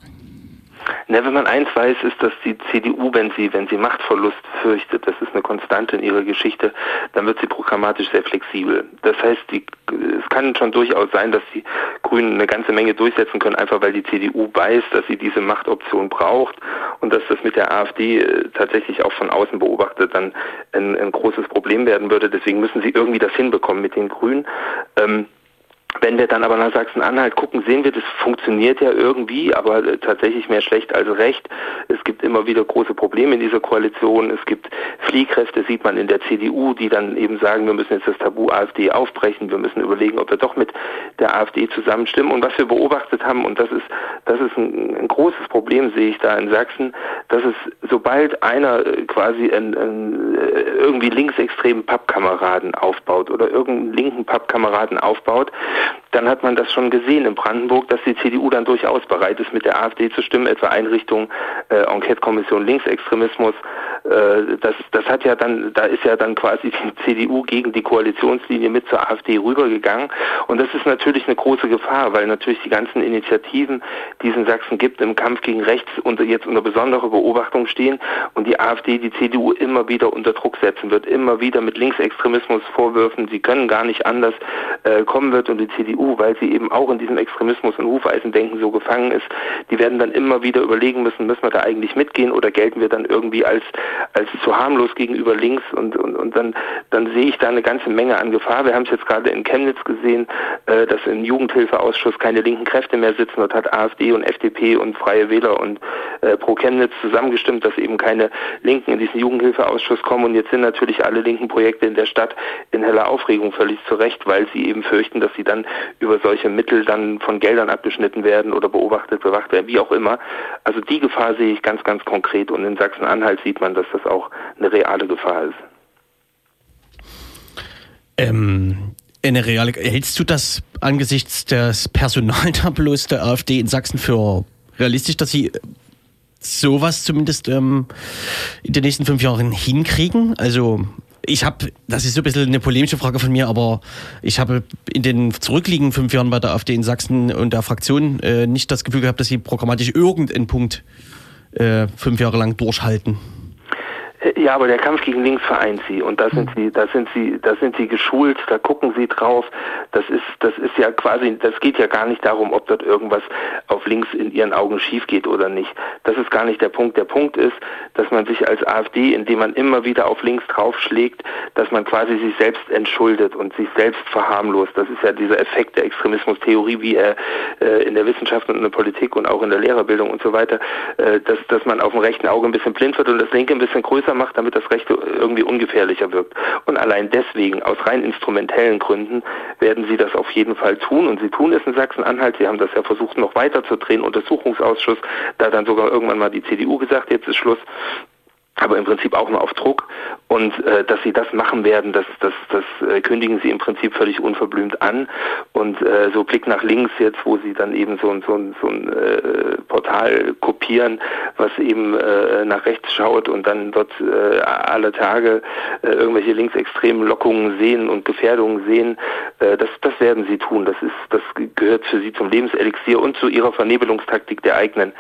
Speaker 7: Na, wenn man eins weiß, ist, dass die CDU, wenn sie, wenn sie Machtverlust fürchtet, das ist eine Konstante in ihrer Geschichte, dann wird sie programmatisch sehr flexibel. Das heißt, die, es kann schon durchaus sein, dass die Grünen eine ganze Menge durchsetzen können, einfach weil die CDU weiß, dass sie diese Machtoption braucht und dass das mit der AfD äh, tatsächlich auch von außen beobachtet dann ein, ein großes Problem werden würde. Deswegen müssen sie irgendwie das hinbekommen mit den Grünen. Ähm, wenn wir dann aber nach Sachsen-Anhalt gucken, sehen wir, das funktioniert ja irgendwie, aber äh, tatsächlich mehr schlecht als recht. Es gibt immer wieder große Probleme in dieser Koalition. Es gibt Fliehkräfte, sieht man in der CDU, die dann eben sagen, wir müssen jetzt das Tabu AfD aufbrechen, wir müssen überlegen, ob wir doch mit der AfD zusammenstimmen. Und was wir beobachtet haben, und das ist, das ist ein, ein großes Problem, sehe ich da in Sachsen, dass es, sobald einer äh, quasi einen, einen, äh, irgendwie linksextremen Pappkameraden aufbaut oder irgendeinen linken Pappkameraden aufbaut, dann hat man das schon gesehen in Brandenburg, dass die CDU dann durchaus bereit ist, mit der AfD zu stimmen, etwa Einrichtung äh, Enquete-Kommission Linksextremismus. Äh, das, das hat ja dann, da ist ja dann quasi die CDU gegen die Koalitionslinie mit zur AfD rübergegangen. Und das ist natürlich eine große Gefahr, weil natürlich die ganzen Initiativen, die es in Sachsen gibt, im Kampf gegen rechts unter, jetzt unter besonderer Beobachtung stehen und die AfD die CDU immer wieder unter Druck setzen wird, immer wieder mit Linksextremismus vorwürfen, sie können gar nicht anders äh, kommen wird und die CDU, weil sie eben auch in diesem Extremismus und Hufeisendenken so gefangen ist, die werden dann immer wieder überlegen müssen, müssen wir da eigentlich mitgehen oder gelten wir dann irgendwie als, als zu harmlos gegenüber links und, und, und dann, dann sehe ich da eine ganze Menge an Gefahr. Wir haben es jetzt gerade in Chemnitz gesehen, äh, dass im Jugendhilfeausschuss keine linken Kräfte mehr sitzen. Dort hat AfD und FDP und Freie Wähler und äh, Pro Chemnitz zusammengestimmt, dass eben keine Linken in diesen Jugendhilfeausschuss kommen. Und jetzt sind natürlich alle linken Projekte in der Stadt in heller Aufregung völlig zurecht, weil sie eben fürchten, dass sie dann über solche Mittel dann von Geldern abgeschnitten werden oder beobachtet, bewacht werden, wie auch immer. Also die Gefahr sehe ich ganz, ganz konkret und in Sachsen-Anhalt sieht man, dass das auch eine reale Gefahr ist.
Speaker 2: Ähm, eine reale, hältst du das angesichts des Personaltableaus der AfD in Sachsen für realistisch, dass sie sowas zumindest ähm, in den nächsten fünf Jahren hinkriegen? Also ich habe, das ist so ein bisschen eine polemische Frage von mir, aber ich habe in den zurückliegenden fünf Jahren bei der AfD in Sachsen und der Fraktion äh, nicht das Gefühl gehabt, dass sie programmatisch irgendeinen Punkt äh, fünf Jahre lang durchhalten.
Speaker 7: Ja, aber der Kampf gegen links vereint sie und da sind sie, da sind sie, da sind sie geschult, da gucken sie drauf. Das ist, das ist ja quasi, das geht ja gar nicht darum, ob dort irgendwas auf links in ihren Augen schief geht oder nicht. Das ist gar nicht der Punkt. Der Punkt ist, dass man sich als AfD, indem man immer wieder auf links draufschlägt, dass man quasi sich selbst entschuldet und sich selbst verharmlost. Das ist ja dieser Effekt der Extremismustheorie, wie er äh, in der Wissenschaft und in der Politik und auch in der Lehrerbildung und so weiter, äh, dass, dass man auf dem rechten Auge ein bisschen blind wird und das linke ein bisschen größer macht, damit das Rechte irgendwie ungefährlicher wirkt. Und allein deswegen, aus rein instrumentellen Gründen, werden sie das auf jeden Fall tun. Und sie tun es in Sachsen-Anhalt. Sie haben das ja versucht, noch weiter zu drehen. Untersuchungsausschuss, da dann sogar irgendwann mal die CDU gesagt, jetzt ist Schluss aber im Prinzip auch nur auf Druck. Und äh, dass sie das machen werden, das, das, das äh, kündigen sie im Prinzip völlig unverblümt an. Und äh, so Blick nach links jetzt, wo sie dann eben so, so, so ein äh, Portal kopieren, was eben äh, nach rechts schaut und dann dort äh, alle Tage äh, irgendwelche linksextremen Lockungen sehen und Gefährdungen sehen, äh, das, das werden sie tun. Das ist, das gehört für sie zum Lebenselixier und zu ihrer Vernebelungstaktik der eigenen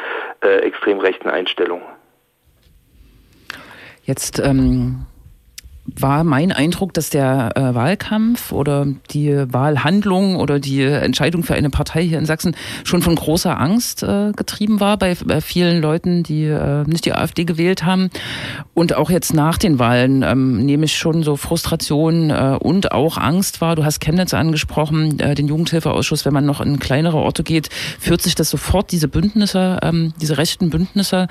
Speaker 7: äh, extrem rechten Einstellung.
Speaker 1: Jetzt ähm, war mein Eindruck, dass der äh, Wahlkampf oder die Wahlhandlung oder die Entscheidung für eine Partei hier in Sachsen schon von großer Angst äh, getrieben war bei, bei vielen Leuten, die äh, nicht die AfD gewählt haben. Und auch jetzt nach den Wahlen ähm, nehme ich schon so Frustration äh, und auch Angst wahr. Du hast Chemnitz angesprochen, äh, den Jugendhilfeausschuss, wenn man noch in kleinere Orte geht, führt sich das sofort diese Bündnisse, ähm, diese rechten Bündnisse,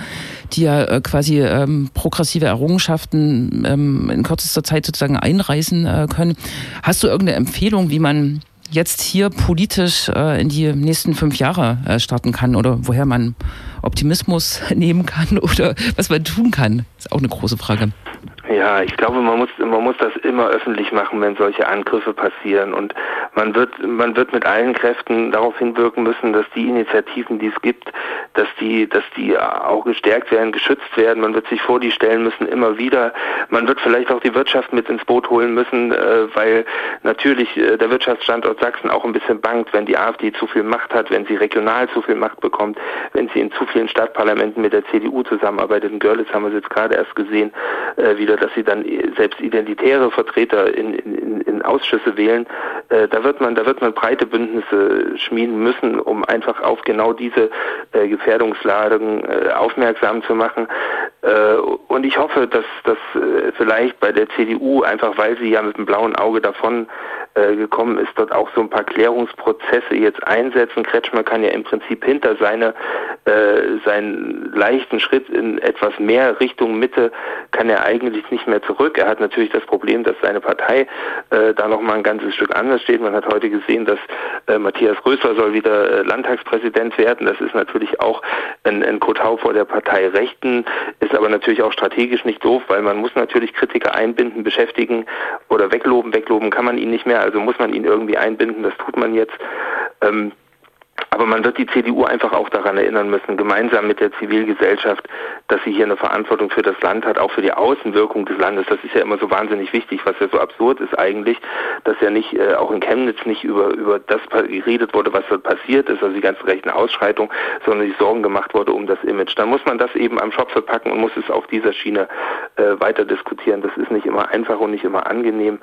Speaker 1: die ja äh, quasi ähm, progressive Errungenschaften ähm, in kürzester Zeit sozusagen einreißen äh, können. Hast du irgendeine Empfehlung, wie man jetzt hier politisch äh, in die nächsten fünf Jahre äh, starten kann oder woher man Optimismus nehmen kann oder was man tun kann? Ist auch eine große Frage.
Speaker 7: Ja, ich glaube, man muss, man muss das immer öffentlich machen, wenn solche Angriffe passieren. Und man wird, man wird mit allen Kräften darauf hinwirken müssen, dass die Initiativen, die es gibt, dass die, dass die auch gestärkt werden, geschützt werden. Man wird sich vor die stellen müssen, immer wieder. Man wird vielleicht auch die Wirtschaft mit ins Boot holen müssen, äh, weil natürlich äh, der Wirtschaftsstandort Sachsen auch ein bisschen bangt, wenn die AfD zu viel Macht hat, wenn sie regional zu viel Macht bekommt, wenn sie in zu vielen Stadtparlamenten mit der CDU zusammenarbeitet. In Görlitz haben wir es jetzt gerade erst gesehen, äh, wieder, dass sie dann selbst identitäre Vertreter in, in, in Ausschüsse wählen. Äh, da wird man, da wird man breite Bündnisse schmieden müssen, um einfach auf genau diese äh, Gefährdungslagen äh, aufmerksam zu machen. Äh, und ich hoffe, dass das äh, vielleicht bei der CDU einfach, weil sie ja mit dem blauen Auge davon äh, gekommen ist, dort auch so ein paar Klärungsprozesse jetzt einsetzen. Kretschmer kann ja im Prinzip hinter seine, seinen leichten Schritt in etwas mehr Richtung Mitte kann er eigentlich nicht mehr zurück. Er hat natürlich das Problem, dass seine Partei da noch mal ein ganzes Stück anders steht. Man hat heute gesehen, dass Matthias Rösler soll wieder Landtagspräsident werden. Das ist natürlich auch ein, ein Kotau vor der Partei Rechten, ist aber natürlich auch strategisch nicht doof, weil man muss natürlich Kritiker einbinden, beschäftigen oder wegloben. Wegloben kann man ihn nicht mehr also muss man ihn irgendwie einbinden, das tut man jetzt. Ähm, aber man wird die CDU einfach auch daran erinnern müssen, gemeinsam mit der Zivilgesellschaft, dass sie hier eine Verantwortung für das Land hat, auch für die Außenwirkung des Landes. Das ist ja immer so wahnsinnig wichtig, was ja so absurd ist eigentlich, dass ja nicht äh, auch in Chemnitz nicht über über das geredet wurde, was dort passiert ist, also die ganzen rechten Ausschreitungen, sondern sich Sorgen gemacht wurde um das Image. Dann muss man das eben am Schopfe packen und muss es auf dieser Schiene äh, weiter diskutieren. Das ist nicht immer einfach und nicht immer angenehm.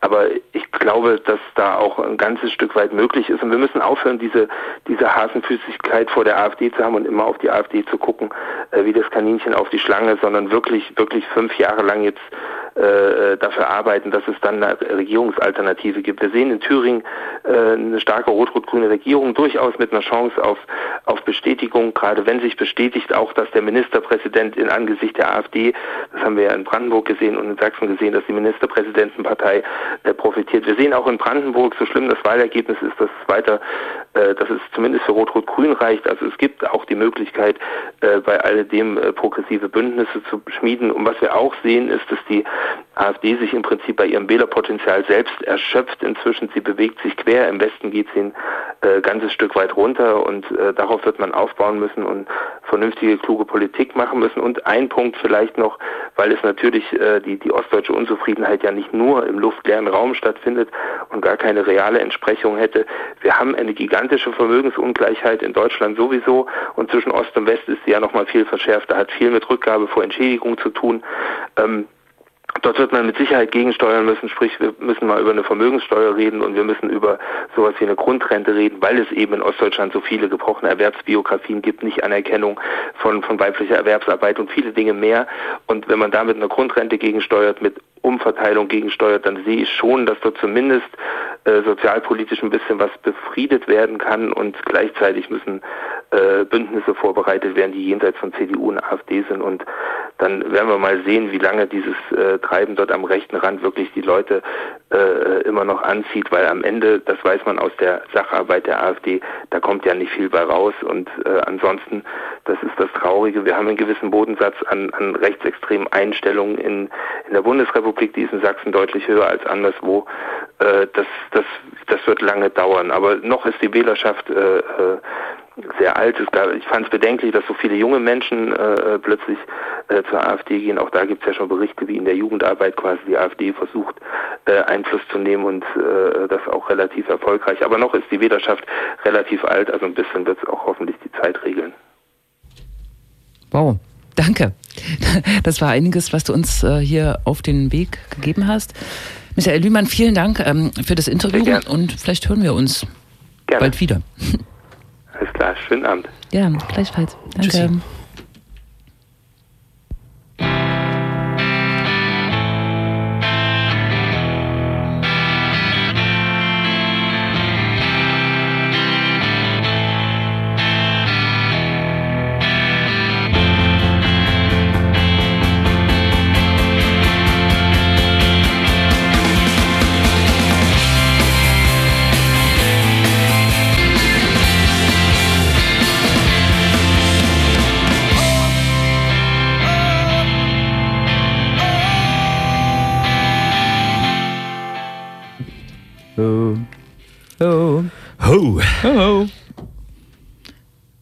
Speaker 7: Aber ich glaube, dass da auch ein ganzes Stück weit möglich ist. Und wir müssen aufhören, diese, diese Hasenfüßigkeit vor der AfD zu haben und immer auf die AfD zu gucken, äh, wie das Kaninchen auf die Schlange, sondern wirklich, wirklich fünf Jahre lang jetzt dafür arbeiten, dass es dann eine Regierungsalternative gibt. Wir sehen in Thüringen äh, eine starke rot-rot-grüne Regierung, durchaus mit einer Chance auf, auf Bestätigung, gerade wenn sich bestätigt auch, dass der Ministerpräsident in Angesicht der AfD, das haben wir ja in Brandenburg gesehen und in Sachsen gesehen, dass die Ministerpräsidentenpartei äh, profitiert. Wir sehen auch in Brandenburg, so schlimm das Wahlergebnis ist, dass es weiter, äh, dass es zumindest für Rot-Rot-Grün reicht. Also es gibt auch die Möglichkeit, äh, bei alledem äh, progressive Bündnisse zu schmieden. Und was wir auch sehen, ist, dass die AfD sich im Prinzip bei ihrem Wählerpotenzial selbst erschöpft inzwischen. Sie bewegt sich quer. Im Westen geht sie ein äh, ganzes Stück weit runter und äh, darauf wird man aufbauen müssen und vernünftige, kluge Politik machen müssen. Und ein Punkt vielleicht noch, weil es natürlich äh, die, die ostdeutsche Unzufriedenheit ja nicht nur im luftleeren Raum stattfindet und gar keine reale Entsprechung hätte. Wir haben eine gigantische Vermögensungleichheit in Deutschland sowieso und zwischen Ost und West ist sie ja nochmal viel verschärfter, hat viel mit Rückgabe vor Entschädigung zu tun. Ähm, Dort wird man mit Sicherheit gegensteuern müssen, sprich wir müssen mal über eine Vermögenssteuer reden und wir müssen über sowas wie eine Grundrente reden, weil es eben in Ostdeutschland so viele gebrochene Erwerbsbiografien gibt, nicht Anerkennung von, von weiblicher Erwerbsarbeit und viele Dinge mehr. Und wenn man damit eine Grundrente gegensteuert, mit Umverteilung gegensteuert, dann sehe ich schon, dass dort zumindest äh, sozialpolitisch ein bisschen was befriedet werden kann und gleichzeitig müssen äh, Bündnisse vorbereitet werden, die jenseits von CDU und AfD sind. Und dann werden wir mal sehen, wie lange dieses äh, Treiben dort am rechten Rand wirklich die Leute äh, immer noch anzieht, weil am Ende, das weiß man aus der Sacharbeit der AfD, da kommt ja nicht viel bei raus. Und äh, ansonsten, das ist das Traurige, wir haben einen gewissen Bodensatz an, an rechtsextremen Einstellungen in, in der Bundesrepublik, die ist in Sachsen deutlich höher als anderswo. Äh, das, das, das wird lange dauern, aber noch ist die Wählerschaft äh, äh sehr alt ist. Ich fand es bedenklich, dass so viele junge Menschen äh, äh, plötzlich äh, zur AfD gehen. Auch da gibt es ja schon Berichte, wie in der Jugendarbeit quasi die AfD versucht, äh, Einfluss zu nehmen und äh, das auch relativ erfolgreich. Aber noch ist die Wählerschaft relativ alt, also ein bisschen wird es auch hoffentlich die Zeit regeln.
Speaker 1: Wow. Danke. Das war einiges, was du uns äh, hier auf den Weg gegeben hast. Michael Lühmann, vielen Dank ähm, für das Interview und vielleicht hören wir uns
Speaker 7: Gerne.
Speaker 1: bald wieder.
Speaker 7: Alles klar, schönen Abend.
Speaker 1: Ja, gleichfalls. Danke.
Speaker 2: Tschüssi.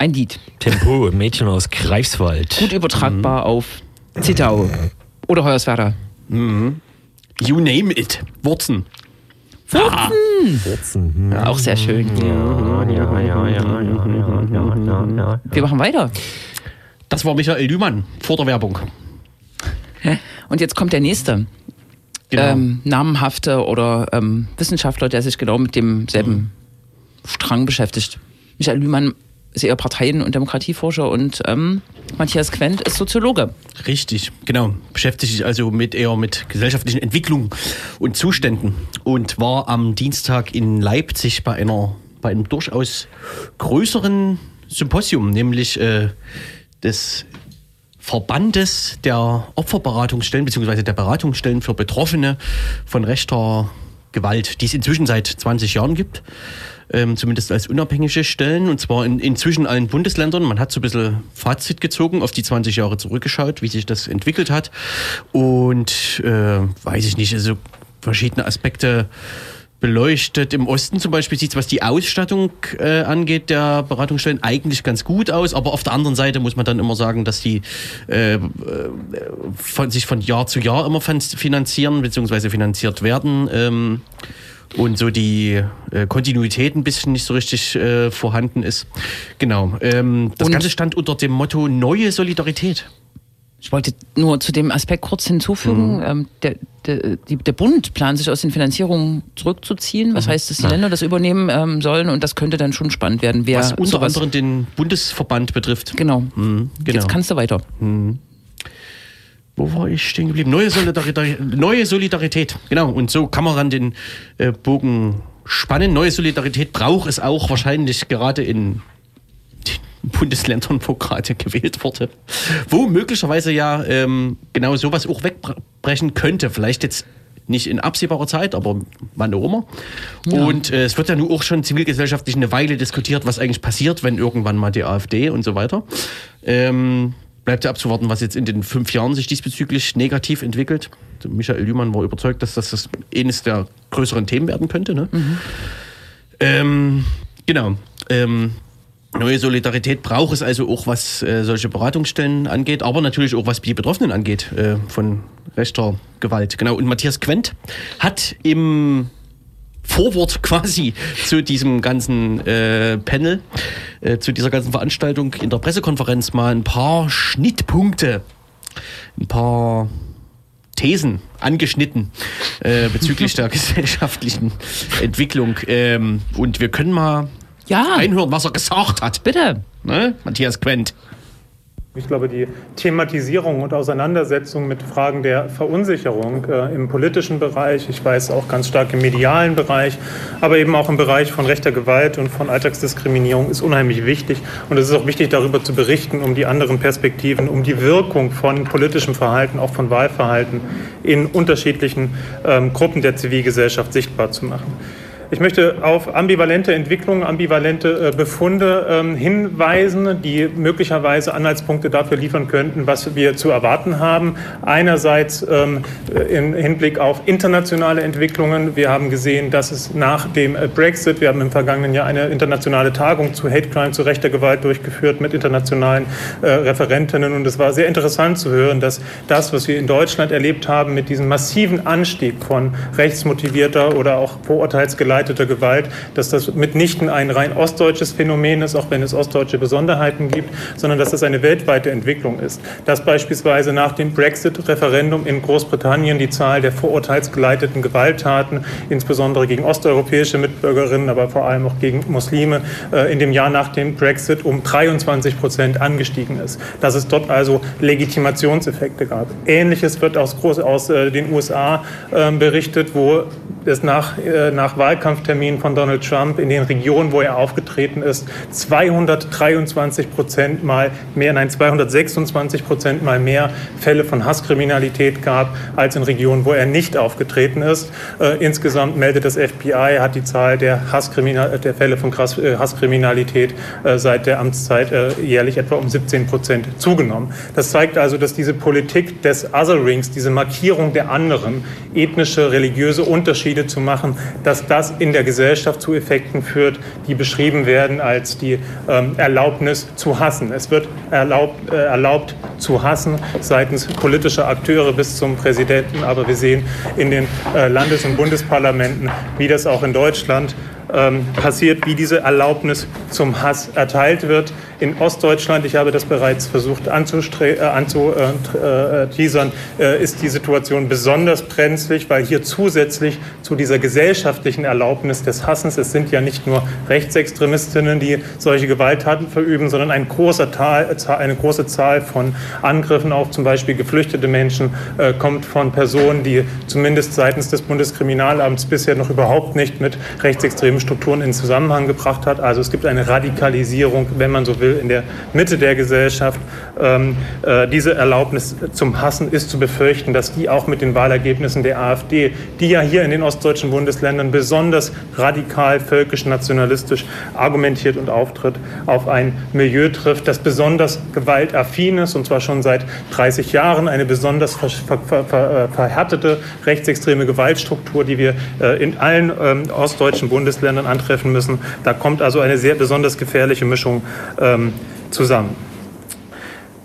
Speaker 1: Ein Lied.
Speaker 5: Tempo, Mädchen aus Greifswald.
Speaker 1: Gut übertragbar
Speaker 2: Mhm.
Speaker 1: auf Zittau oder Hoyerswerda.
Speaker 2: You name it. Wurzen.
Speaker 5: Wurzen.
Speaker 1: Auch sehr schön.
Speaker 5: Ja, ja, ja, ja, ja, ja, ja, ja.
Speaker 1: Wir machen weiter.
Speaker 2: Das war Michael Lühmann vor der Werbung.
Speaker 1: Und jetzt kommt der nächste.
Speaker 2: Genau.
Speaker 1: Ähm, namenhafte oder ähm, Wissenschaftler, der sich genau mit demselben Strang beschäftigt. Michael Lühmann ist eher Parteien- und Demokratieforscher und ähm, Matthias Quent ist Soziologe.
Speaker 2: Richtig, genau. Beschäftigt sich also mit eher mit gesellschaftlichen Entwicklungen und Zuständen und war am Dienstag in Leipzig bei einer bei einem durchaus größeren Symposium, nämlich äh, des Verbandes der Opferberatungsstellen bzw. der Beratungsstellen für Betroffene von rechter Gewalt, die es inzwischen seit 20 Jahren gibt. Ähm, zumindest als unabhängige Stellen, und zwar in inzwischen allen Bundesländern. Man hat so ein bisschen Fazit gezogen, auf die 20 Jahre zurückgeschaut, wie sich das entwickelt hat. Und äh, weiß ich nicht, also verschiedene Aspekte beleuchtet. Im Osten zum Beispiel sieht es, was die Ausstattung äh, angeht, der Beratungsstellen eigentlich ganz gut aus. Aber auf der anderen Seite muss man dann immer sagen, dass die äh, äh, von, sich von Jahr zu Jahr immer fin- finanzieren bzw. finanziert werden. Ähm, und so die äh, Kontinuität ein bisschen nicht so richtig äh, vorhanden ist. Genau. Ähm, das
Speaker 1: Und-
Speaker 2: Ganze stand unter dem Motto Neue Solidarität.
Speaker 1: Ich wollte nur zu dem Aspekt kurz
Speaker 2: Mhm.
Speaker 1: hinzufügen, ähm, der, der, die, der Bund plant sich aus den Finanzierungen zurückzuziehen.
Speaker 2: Mhm.
Speaker 1: Was heißt, dass die Länder das übernehmen ähm, sollen und das könnte dann schon spannend werden. Wer
Speaker 2: Was unter anderem den Bundesverband betrifft.
Speaker 1: Genau.
Speaker 2: Mhm, genau.
Speaker 1: Jetzt kannst du weiter.
Speaker 2: Wo war ich stehen geblieben? Neue Solidarität, neue Solidarität. Genau. Und so kann man dann den äh, Bogen spannen. Neue Solidarität braucht es auch wahrscheinlich gerade in den Bundesländern, wo gerade gewählt wurde, wo möglicherweise ja ähm, genau sowas auch wegbrechen könnte. Vielleicht jetzt nicht in absehbarer Zeit, aber wann auch immer. Und äh, es wird ja nun auch schon zivilgesellschaftlich eine Weile diskutiert, was eigentlich passiert, wenn irgendwann mal die AfD und so weiter. Ähm, bleibt ja abzuwarten, was jetzt in den fünf Jahren sich diesbezüglich negativ entwickelt. Michael Lühmann war überzeugt, dass das, das eines der größeren Themen werden könnte. Ne? Ähm, genau. Ähm, neue Solidarität braucht es also auch, was äh, solche Beratungsstellen angeht, aber natürlich auch, was die Betroffenen angeht äh, von rechter Gewalt. Genau. Und Matthias Quent hat im Vorwort quasi zu diesem ganzen äh, Panel, äh, zu dieser ganzen Veranstaltung in der Pressekonferenz mal ein paar Schnittpunkte, ein paar Thesen angeschnitten äh, bezüglich der gesellschaftlichen Entwicklung. Ähm, und wir können mal
Speaker 1: Ja,
Speaker 2: einhören, was er gesagt hat.
Speaker 1: bitte.
Speaker 2: Ne? Matthias Quent.
Speaker 8: Ich glaube, die Thematisierung und Auseinandersetzung mit Fragen der Verunsicherung äh, im politischen Bereich, ich weiß auch ganz stark im medialen Bereich, aber eben auch im Bereich von rechter Gewalt und von Alltagsdiskriminierung ist unheimlich wichtig. Und es ist auch wichtig, darüber zu berichten, um die anderen Perspektiven, um die Wirkung von politischem Verhalten, auch von Wahlverhalten in unterschiedlichen ähm, Gruppen der Zivilgesellschaft sichtbar zu machen. Ich möchte auf ambivalente Entwicklungen, ambivalente äh, Befunde ähm, hinweisen, die möglicherweise Anhaltspunkte dafür liefern könnten, was wir zu erwarten haben. Einerseits ähm, im Hinblick auf internationale Entwicklungen. Wir haben gesehen, dass es nach dem äh, Brexit, wir haben im vergangenen Jahr eine internationale Tagung zu Hate Crime, zu rechter Gewalt durchgeführt mit internationalen äh, Referentinnen. Und es war sehr interessant zu hören, dass das, was wir in Deutschland erlebt haben, mit diesem massiven Anstieg von rechtsmotivierter oder auch vorurteilsgeleiteter geleiteter Gewalt, dass das mitnichten ein rein ostdeutsches Phänomen ist, auch wenn es ostdeutsche Besonderheiten gibt, sondern dass das eine weltweite Entwicklung ist. Dass beispielsweise nach dem Brexit-Referendum in Großbritannien die Zahl der vorurteilsgeleiteten Gewalttaten, insbesondere gegen osteuropäische Mitbürgerinnen, aber vor allem auch gegen Muslime, äh, in dem Jahr nach dem Brexit um 23 Prozent angestiegen ist. Dass es dort also Legitimationseffekte gab. Ähnliches wird aus, Groß aus äh, den USA äh, berichtet, wo es nach, äh, nach Wahlkampfterminen von Donald Trump in den Regionen, wo er aufgetreten ist, 223 Prozent mal mehr, nein, 226 Prozent mal mehr Fälle von Hasskriminalität gab, als in Regionen, wo er nicht aufgetreten ist. Äh, insgesamt meldet das FBI, hat die Zahl der, Hasskriminal der Fälle von äh, Hasskriminalität äh, seit der Amtszeit äh, jährlich etwa um 17 Prozent zugenommen. Das zeigt also, dass diese Politik des Otherings, diese Markierung der anderen, ethnische, religiöse Unterschiede zu machen, dass das in der Gesellschaft zu Effekten führt, die beschrieben werden als die ähm, Erlaubnis zu hassen. Es wird erlaubt, äh, erlaubt zu hassen seitens politischer Akteure bis zum Präsidenten, aber wir sehen in den äh, Landes- und Bundesparlamenten, wie das auch in Deutschland ähm, passiert, wie diese Erlaubnis zum Hass erteilt wird. In Ostdeutschland, ich habe das bereits versucht anzuteasern, äh, äh, äh, ist die Situation besonders brenzlig, weil hier zusätzlich zu dieser gesellschaftlichen Erlaubnis des Hassens, es sind ja nicht nur Rechtsextremistinnen, die solche Gewalttaten verüben, sondern ein großer Tal, eine große Zahl von Angriffen auf zum Beispiel geflüchtete Menschen kommt von Personen, die zumindest seitens des Bundeskriminalamts bisher noch überhaupt nicht mit rechtsextremen Strukturen in Zusammenhang gebracht hat. Also es gibt eine Radikalisierung, wenn man so will, in der Mitte der Gesellschaft. Ähm, äh, diese Erlaubnis zum Hassen ist zu befürchten, dass die auch mit den Wahlergebnissen der AfD, die ja hier in den ostdeutschen Bundesländern besonders radikal völkisch-nationalistisch argumentiert und auftritt, auf ein Milieu trifft, das besonders gewaltaffin ist, und zwar schon seit 30 Jahren, eine besonders ver ver ver verhärtete rechtsextreme Gewaltstruktur, die wir äh, in allen ähm, ostdeutschen Bundesländern antreffen müssen. Da kommt also eine sehr besonders gefährliche Mischung ähm, zusammen.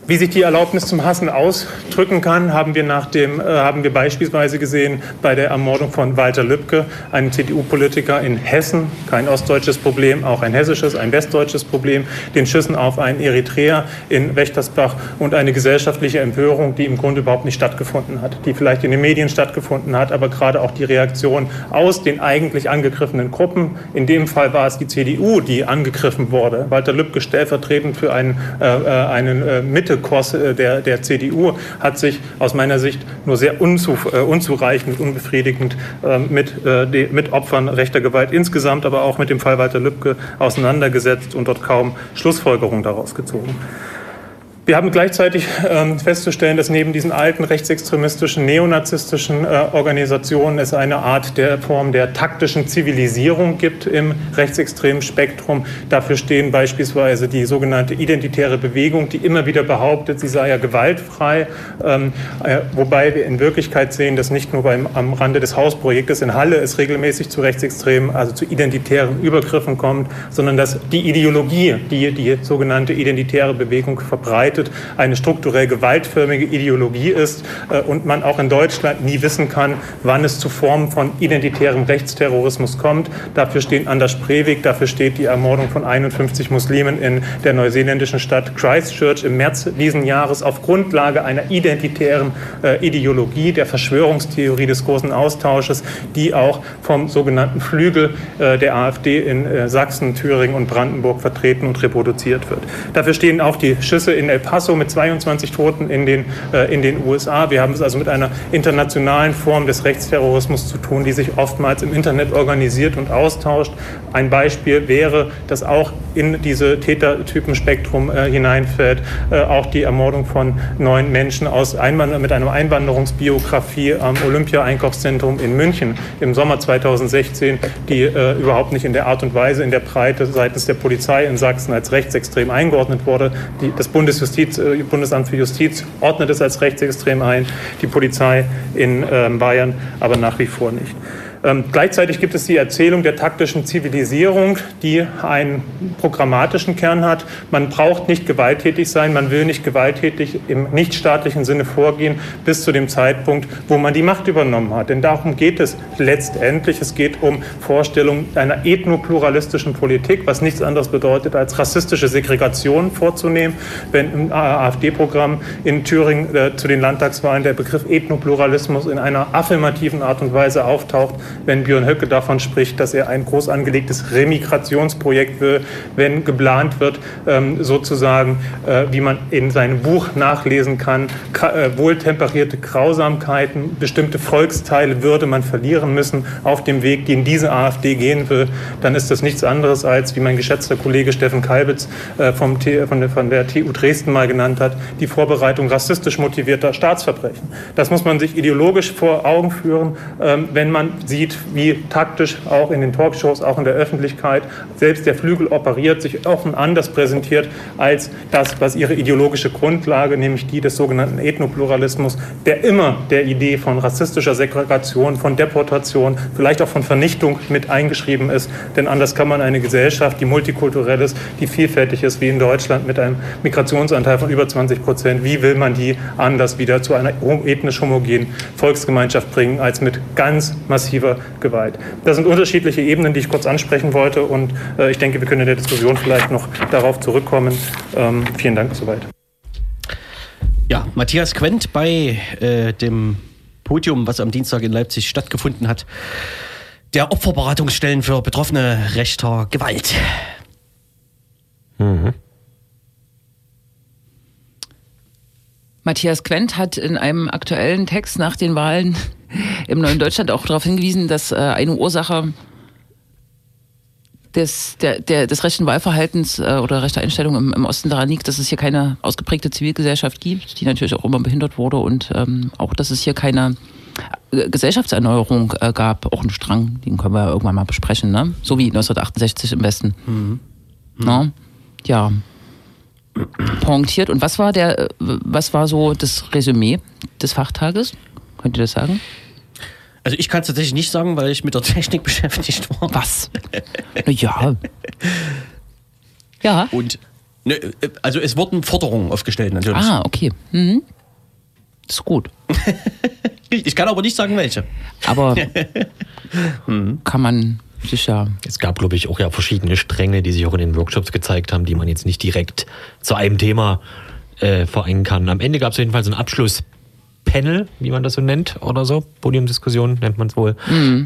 Speaker 8: Wie sich die Erlaubnis zum Hassen ausdrücken kann, haben wir, nach dem, äh, haben wir beispielsweise gesehen bei der Ermordung von Walter Lübcke, einem CDU-Politiker in Hessen, kein ostdeutsches Problem, auch ein hessisches, ein westdeutsches Problem, den Schüssen auf einen Eritreer in Wächtersbach und eine gesellschaftliche Empörung, die im Grunde überhaupt nicht stattgefunden hat, die vielleicht in den Medien stattgefunden hat, aber gerade auch die Reaktion aus den eigentlich angegriffenen Gruppen. In dem Fall war es die CDU, die angegriffen wurde. Walter Lübcke stellvertretend für einen, äh, einen äh, Mitte Kurs äh, der, der CDU hat sich aus meiner Sicht nur sehr äh, unzureichend, unbefriedigend äh, mit, äh, mit Opfern rechter Gewalt insgesamt, aber auch mit dem Fall Walter Lübcke auseinandergesetzt und dort kaum Schlussfolgerungen daraus gezogen. Wir haben gleichzeitig ähm, festzustellen, dass neben diesen alten rechtsextremistischen, neonazistischen äh, Organisationen es eine Art der Form der taktischen Zivilisierung gibt im rechtsextremen Spektrum. Dafür stehen beispielsweise die sogenannte identitäre Bewegung, die immer wieder behauptet, sie sei ja gewaltfrei, ähm, äh, wobei wir in Wirklichkeit sehen, dass nicht nur beim, am Rande des Hausprojektes in Halle es regelmäßig zu rechtsextremen, also zu identitären Übergriffen kommt, sondern dass die Ideologie, die die sogenannte identitäre Bewegung verbreitet, eine strukturell gewaltförmige Ideologie ist äh, und man auch in Deutschland nie wissen kann, wann es zu Formen von identitärem Rechtsterrorismus kommt. Dafür stehen Anders Breivik, dafür steht die Ermordung von 51 Muslimen in der neuseeländischen Stadt Christchurch im März diesen Jahres auf Grundlage einer identitären äh, Ideologie, der Verschwörungstheorie des großen Austausches, die auch vom sogenannten Flügel äh, der AfD in Sachsen, Thüringen und Brandenburg vertreten und reproduziert wird. Dafür stehen auch die Schüsse in El Paso mit 22 Toten in den, äh, in den USA. Wir haben es also mit einer internationalen Form des Rechtsterrorismus zu tun, die sich oftmals im Internet organisiert und austauscht. Ein Beispiel wäre, dass auch in diese Tätertypenspektrum äh, hineinfällt, äh, auch die Ermordung von neun Menschen aus Einwand mit einer Einwanderungsbiografie am Olympia-Einkaufszentrum in München im Sommer 2016, die äh, überhaupt nicht in der Art und Weise, in der Breite seitens der Polizei in Sachsen als rechtsextrem eingeordnet wurde. Die, das Bundesjustiz, äh, Bundesamt für Justiz ordnet es als rechtsextrem ein, die Polizei in äh, Bayern aber nach wie vor nicht. Ähm, gleichzeitig gibt es die Erzählung der taktischen Zivilisierung, die einen programmatischen Kern hat. Man braucht nicht gewalttätig sein, man will nicht gewalttätig im nichtstaatlichen Sinne vorgehen bis zu dem Zeitpunkt, wo man die Macht übernommen hat. Denn darum geht es letztendlich. Es geht um Vorstellungen einer ethnopluralistischen Politik, was nichts anderes bedeutet, als rassistische Segregation vorzunehmen. Wenn im AfD-Programm in Thüringen äh, zu den Landtagswahlen der Begriff Ethnopluralismus in einer affirmativen Art und Weise auftaucht, wenn Björn Höcke davon spricht, dass er ein groß angelegtes Remigrationsprojekt will, wenn geplant wird, ähm, sozusagen, äh, wie man in seinem Buch nachlesen kann, ka- äh, wohltemperierte Grausamkeiten, bestimmte Volksteile würde man verlieren müssen auf dem Weg, den diese AfD gehen will, dann ist das nichts anderes als, wie mein geschätzter Kollege Steffen Kalbitz äh, vom von, der, TU Dresden mal genannt hat, die Vorbereitung rassistisch motivierter Staatsverbrechen. Das muss man sich ideologisch vor Augen führen, ähm, wenn man sieht, wie taktisch auch in den Talkshows, auch in der Öffentlichkeit, selbst der Flügel operiert, sich offen anders präsentiert als das, was ihre ideologische Grundlage, nämlich die des sogenannten Ethnopluralismus, der immer der Idee von rassistischer Segregation, von Deportation, vielleicht auch von Vernichtung mit eingeschrieben ist. Denn anders kann man eine Gesellschaft, die multikulturell ist, die vielfältig ist, wie in Deutschland mit einem Migrationsanteil von über 20 Prozent, wie will man die anders wieder zu einer ethnisch homogenen Volksgemeinschaft bringen, als mit ganz massiver Gewalt. Das sind unterschiedliche Ebenen, die ich kurz ansprechen wollte und äh, ich denke, wir können in der Diskussion vielleicht noch darauf zurückkommen. Ähm, vielen Dank soweit.
Speaker 2: Ja, Matthias Quent bei äh, dem Podium, was am Dienstag in Leipzig stattgefunden hat, der Opferberatungsstellen für Betroffene rechter Gewalt.
Speaker 1: Matthias Quent hat in einem aktuellen Text nach den Wahlen im Neuen Deutschland auch darauf hingewiesen, dass äh, eine Ursache des, der, der, des rechten Wahlverhaltens äh, oder rechter Einstellung im, im Osten daran liegt, dass es hier keine ausgeprägte Zivilgesellschaft gibt, die natürlich auch immer behindert wurde und ähm, auch, dass es hier keine äh, Gesellschaftserneuerung äh, gab, auch ein Strang, den können wir irgendwann mal besprechen, ne? so wie 1968 im Westen. Na? Ja, pointiert. Und was war der, äh, was war so das Resümee des Fachtages? Könnt ihr das sagen?
Speaker 2: Also ich kann es tatsächlich nicht sagen, weil ich mit der Technik beschäftigt war.
Speaker 1: Was? Ja. Ja.
Speaker 2: Und ne, äh, also es wurden Forderungen aufgestellt natürlich.
Speaker 1: Ah, okay. Mhm. Ist gut.
Speaker 2: Ich kann aber nicht sagen, welche.
Speaker 1: Aber kann man sich ja.
Speaker 5: Es gab, glaube ich, auch ja verschiedene Stränge, die sich auch in den Workshops gezeigt haben, die man jetzt nicht direkt zu einem Thema äh, vereinen kann. Am Ende gab es jedenfalls ein Abschlusspanel, wie man das so nennt, oder so. Podiumsdiskussion nennt man es wohl.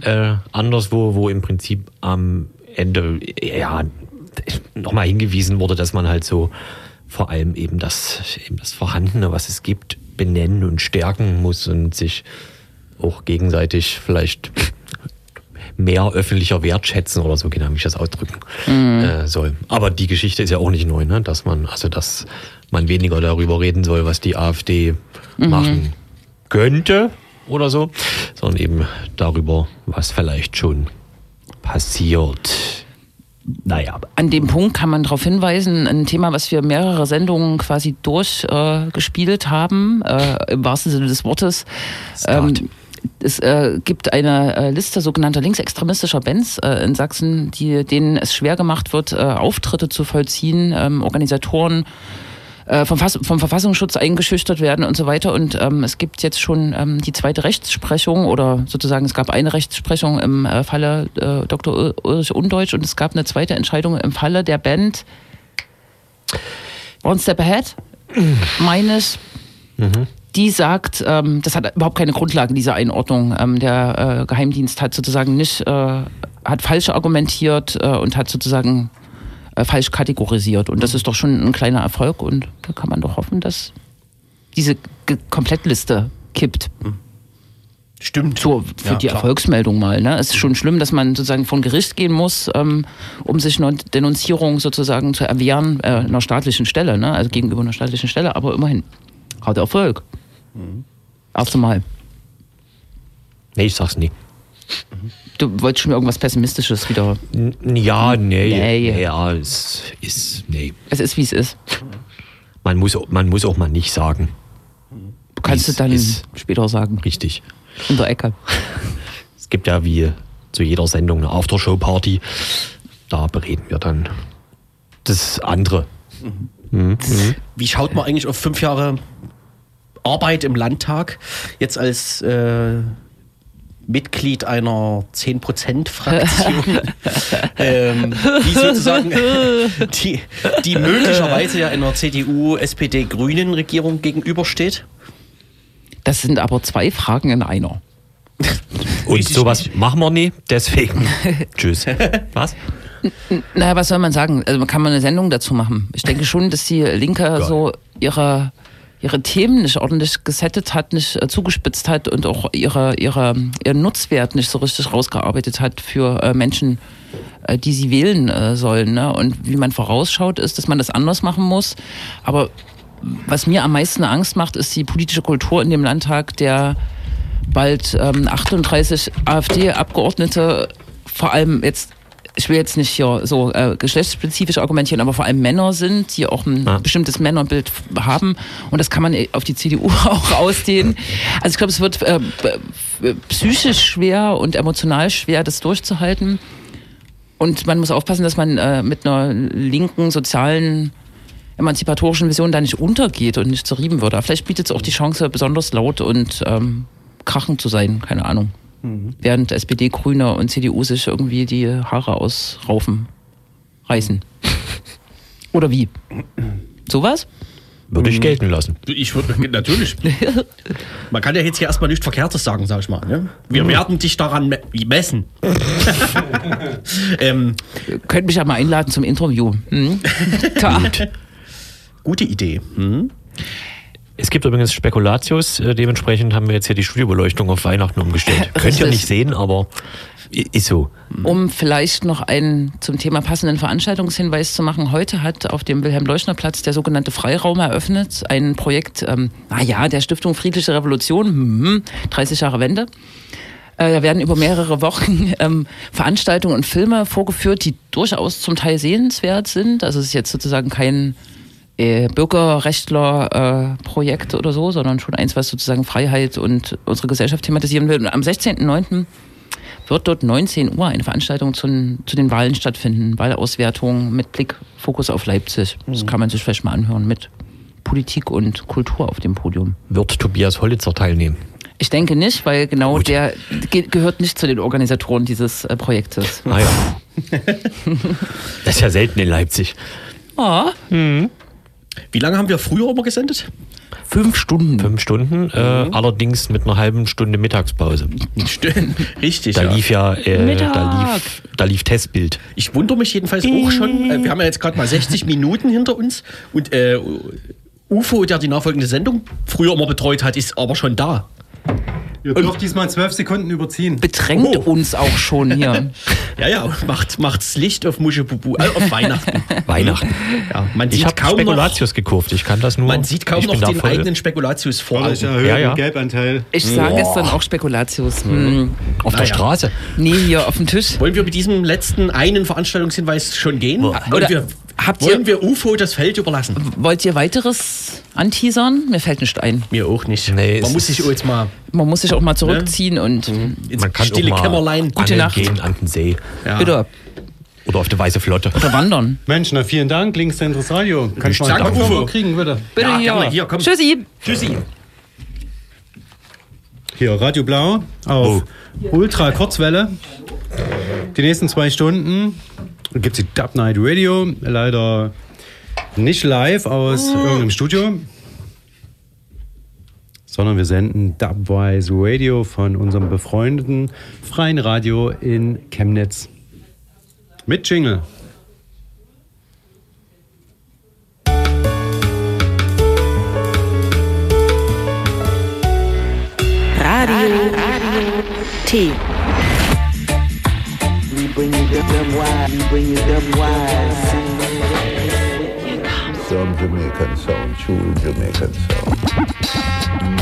Speaker 5: Äh, anderswo, wo im Prinzip am Ende ja nochmal hingewiesen wurde, dass man halt so vor allem eben das, eben das Vorhandene, was es gibt, benennen und stärken muss und sich auch gegenseitig vielleicht mehr öffentlicher wertschätzen oder so, genau, wie ich das ausdrücken äh, soll. Aber die Geschichte ist ja auch nicht neu, ne? dass man, also dass man weniger darüber reden soll, was die AfD machen könnte oder so, sondern eben darüber, was vielleicht schon passiert. Naja,
Speaker 1: An dem Punkt kann man darauf hinweisen, ein Thema, was wir mehrere Sendungen quasi durchgespielt äh, haben, äh, im wahrsten Sinne des Wortes. Ähm, es äh, gibt eine äh, Liste sogenannter linksextremistischer Bands äh, in Sachsen, die, denen es schwer gemacht wird, äh, Auftritte zu vollziehen, ähm, Organisatoren äh, vom, Fass vom Verfassungsschutz eingeschüchtert werden und so weiter. Und ähm, es gibt jetzt schon ähm, die zweite Rechtsprechung oder sozusagen es gab eine Rechtsprechung im äh, Falle äh, Dr. Ul- Ulrich Undeutsch und es gab eine zweite Entscheidung im Falle der Band One Step Ahead, meines. Die sagt, ähm, das hat überhaupt keine Grundlage, diese Einordnung. Ähm, der äh, Geheimdienst hat sozusagen nicht, äh, hat falsch argumentiert äh, und hat sozusagen äh, falsch kategorisiert. Und das ist doch schon ein kleiner Erfolg und da kann man doch hoffen, dass diese Ge Komplettliste kippt.
Speaker 2: Stimmt.
Speaker 1: So, für
Speaker 2: Ja,
Speaker 1: die
Speaker 2: klar.
Speaker 1: Erfolgsmeldung mal. Ne? Es ist schon schlimm, dass man sozusagen vor ein Gericht gehen muss, ähm, um sich einer Denunzierung sozusagen zu erwehren, äh, einer staatlichen Stelle, ne? also gegenüber einer staatlichen Stelle, aber immerhin. Hat Erfolg.
Speaker 2: Mhm.
Speaker 1: Erste Mal.
Speaker 5: nee, ich sag's nie.
Speaker 1: Du wolltest schon irgendwas Pessimistisches wieder.
Speaker 5: N ja, nee,
Speaker 1: Nee.
Speaker 5: nee. Ja, es ist, nee.
Speaker 1: Es ist, wie es ist.
Speaker 5: Man muss, auch- man muss auch mal nicht sagen.
Speaker 1: Du kannst es dann
Speaker 5: ist.
Speaker 1: später sagen.
Speaker 5: Richtig.
Speaker 1: In der Ecke.
Speaker 5: Es gibt ja wie zu jeder Sendung eine Aftershow-Party. Da bereden wir dann das andere.
Speaker 2: Wie schaut man eigentlich auf fünf Jahre Arbeit im Landtag jetzt als äh, Mitglied einer 10%-Fraktion, ähm, die sozusagen die, die möglicherweise ja einer CDU, SPD, Grünen Regierung gegenübersteht?
Speaker 1: Das sind aber zwei Fragen in einer.
Speaker 5: Und sowas machen wir nie, deswegen. Tschüss. Was?
Speaker 1: Naja, was soll man sagen? Also man kann mal eine Sendung dazu machen. Ich denke schon, dass die Linke so ihre, ihre Themen nicht ordentlich gesettet hat, nicht äh, zugespitzt hat und auch ihre, ihre, ihren Nutzwert nicht so richtig rausgearbeitet hat für äh, Menschen, äh, die sie wählen äh, sollen. Ne? Und wie man vorausschaut, ist, dass man das anders machen muss. Aber was mir am meisten Angst macht, ist die politische Kultur in dem Landtag, der bald ähm, 38 AfD-Abgeordnete, vor allem jetzt, ich will jetzt nicht hier so äh, geschlechtsspezifisch argumentieren, aber vor allem Männer sind, die auch ein
Speaker 5: Ja.
Speaker 1: bestimmtes Männerbild haben. Und das kann man auf die CDU auch ausdehnen. Also ich glaube, es wird äh, psychisch schwer und emotional schwer, das durchzuhalten. Und man muss aufpassen, dass man äh, mit einer linken, sozialen, emanzipatorischen Vision da nicht untergeht und nicht zerrieben wird. Aber vielleicht bietet es auch die Chance, besonders laut und ähm, krachend zu sein, keine Ahnung. Während SPD, Grüne und CDU sich irgendwie die Haare ausraufen, reißen. Oder wie? Sowas?
Speaker 5: Würde ich gelten lassen.
Speaker 2: Ich würde natürlich. Man kann ja jetzt hier erstmal nichts Verkehrtes sagen, sag ich mal. Ne? Wir werden dich daran me messen. ähm,
Speaker 1: Könnt mich ja mal einladen zum Interview. Hm?
Speaker 2: Gute Idee. Hm?
Speaker 5: Es gibt übrigens Spekulatius, äh, dementsprechend haben wir jetzt hier die Studiobeleuchtung auf Weihnachten umgestellt. Könnt ihr nicht sehen, aber ist so.
Speaker 1: Um vielleicht noch einen zum Thema passenden Veranstaltungshinweis zu machen. Heute hat auf dem Wilhelm-Leuschner-Platz der sogenannte Freiraum eröffnet. Ein Projekt, ähm, naja, der Stiftung Friedliche Revolution, hm, 30 Jahre Wende. Äh, Da werden über mehrere Wochen ähm, Veranstaltungen und Filme vorgeführt, die durchaus zum Teil sehenswert sind. Also es ist jetzt sozusagen kein äh, Bürgerrechtler-Projekt oder so, sondern schon eins, was sozusagen Freiheit und unsere Gesellschaft thematisieren will. Und am 16.09. wird dort 19 Uhr eine Veranstaltung zu, zu den Wahlen stattfinden. Wahlauswertung mit Blick, Fokus auf Leipzig. Das kann man sich vielleicht mal anhören mit Politik und Kultur auf dem Podium.
Speaker 5: Wird Tobias Hollitzer teilnehmen?
Speaker 1: Ich denke nicht, weil genau
Speaker 5: Gut.
Speaker 1: der ge gehört nicht zu den Organisatoren dieses äh, Projektes.
Speaker 5: Ah ja. das ist ja selten in Leipzig.
Speaker 1: Ah,
Speaker 2: Wie lange haben wir früher immer gesendet?
Speaker 1: fünf Stunden.
Speaker 5: Fünf Stunden, äh, allerdings mit einer halben Stunde Mittagspause.
Speaker 2: Stimmt. Richtig.
Speaker 5: Da
Speaker 2: ja.
Speaker 5: lief ja, äh, da lief, da lief Testbild.
Speaker 2: Ich wundere mich jedenfalls auch schon. Äh, wir haben ja jetzt gerade mal 60 Minuten hinter uns und äh, UFO, der die nachfolgende Sendung früher immer betreut hat, ist aber schon da.
Speaker 9: Ihr dürft diesmal zwölf Sekunden überziehen.
Speaker 1: Bedrängt
Speaker 2: Oh.
Speaker 1: uns auch schon hier.
Speaker 2: Ja, ja, macht, macht's Licht auf Muschebubu, äh, auf Weihnachten.
Speaker 5: Weihnachten.
Speaker 2: Ja, man
Speaker 5: Ich
Speaker 2: sieht
Speaker 5: habe
Speaker 2: kaum noch,
Speaker 5: Spekulatius gekauft. Ich kann das nur.
Speaker 2: man sieht kaum
Speaker 5: ich
Speaker 2: noch den
Speaker 5: voll.
Speaker 2: eigenen Spekulatius vor.
Speaker 9: Erhöht
Speaker 5: Ja, ja.
Speaker 9: den Gelbanteil.
Speaker 1: Ich sage es dann auch Spekulatius. Hm.
Speaker 5: Auf der
Speaker 2: Naja.
Speaker 5: Straße.
Speaker 1: Nee, hier auf dem Tisch.
Speaker 2: Wollen wir mit diesem letzten einen Veranstaltungshinweis schon gehen? Wollen,
Speaker 1: Oder
Speaker 2: wir,
Speaker 1: habt ihr-
Speaker 2: wollen wir UFO das Feld überlassen?
Speaker 1: Wollt ihr weiteres anteasern? Mir fällt nicht ein.
Speaker 2: Mir auch nicht.
Speaker 5: Nee,
Speaker 2: Man muss sich auch jetzt mal
Speaker 1: Man muss sich auch mal zurückziehen und
Speaker 2: ins
Speaker 5: Man kann
Speaker 2: stille
Speaker 5: auch mal
Speaker 2: Kämmerlein.
Speaker 1: Gute Nacht.
Speaker 5: gehen an den See.
Speaker 2: Ja.
Speaker 1: bitte
Speaker 5: Oder auf der Weiße Flotte.
Speaker 1: oder wandern.
Speaker 9: Mensch, na vielen Dank, Linkszentrus Radio. Kannst du mal einen
Speaker 2: Ufo.
Speaker 9: kriegen, bitte?
Speaker 1: Bitte
Speaker 2: Ja,
Speaker 1: hier.
Speaker 2: gerne. Hier, komm.
Speaker 1: Tschüssi.
Speaker 2: Tschüssi.
Speaker 9: Hier, Radio Blau auf Ultra Kurzwelle. Die nächsten zwei Stunden gibt es die Dub Night Radio. Leider nicht live aus irgendeinem Studio, sondern wir senden Dubwise Radio von unserem befreundeten freien Radio in Chemnitz. Mit Jingle.
Speaker 10: Radio T.
Speaker 6: We bring you the dumb wise, we bring you dumb wise.
Speaker 11: Some Jamaican sound, true Jamaican sound.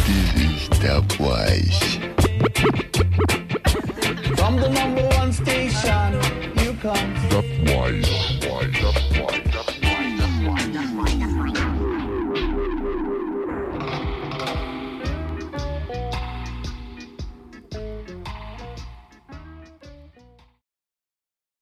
Speaker 3: This is Dubwise.
Speaker 6: From the number one station, you come.
Speaker 3: Dubwise. Dubwise.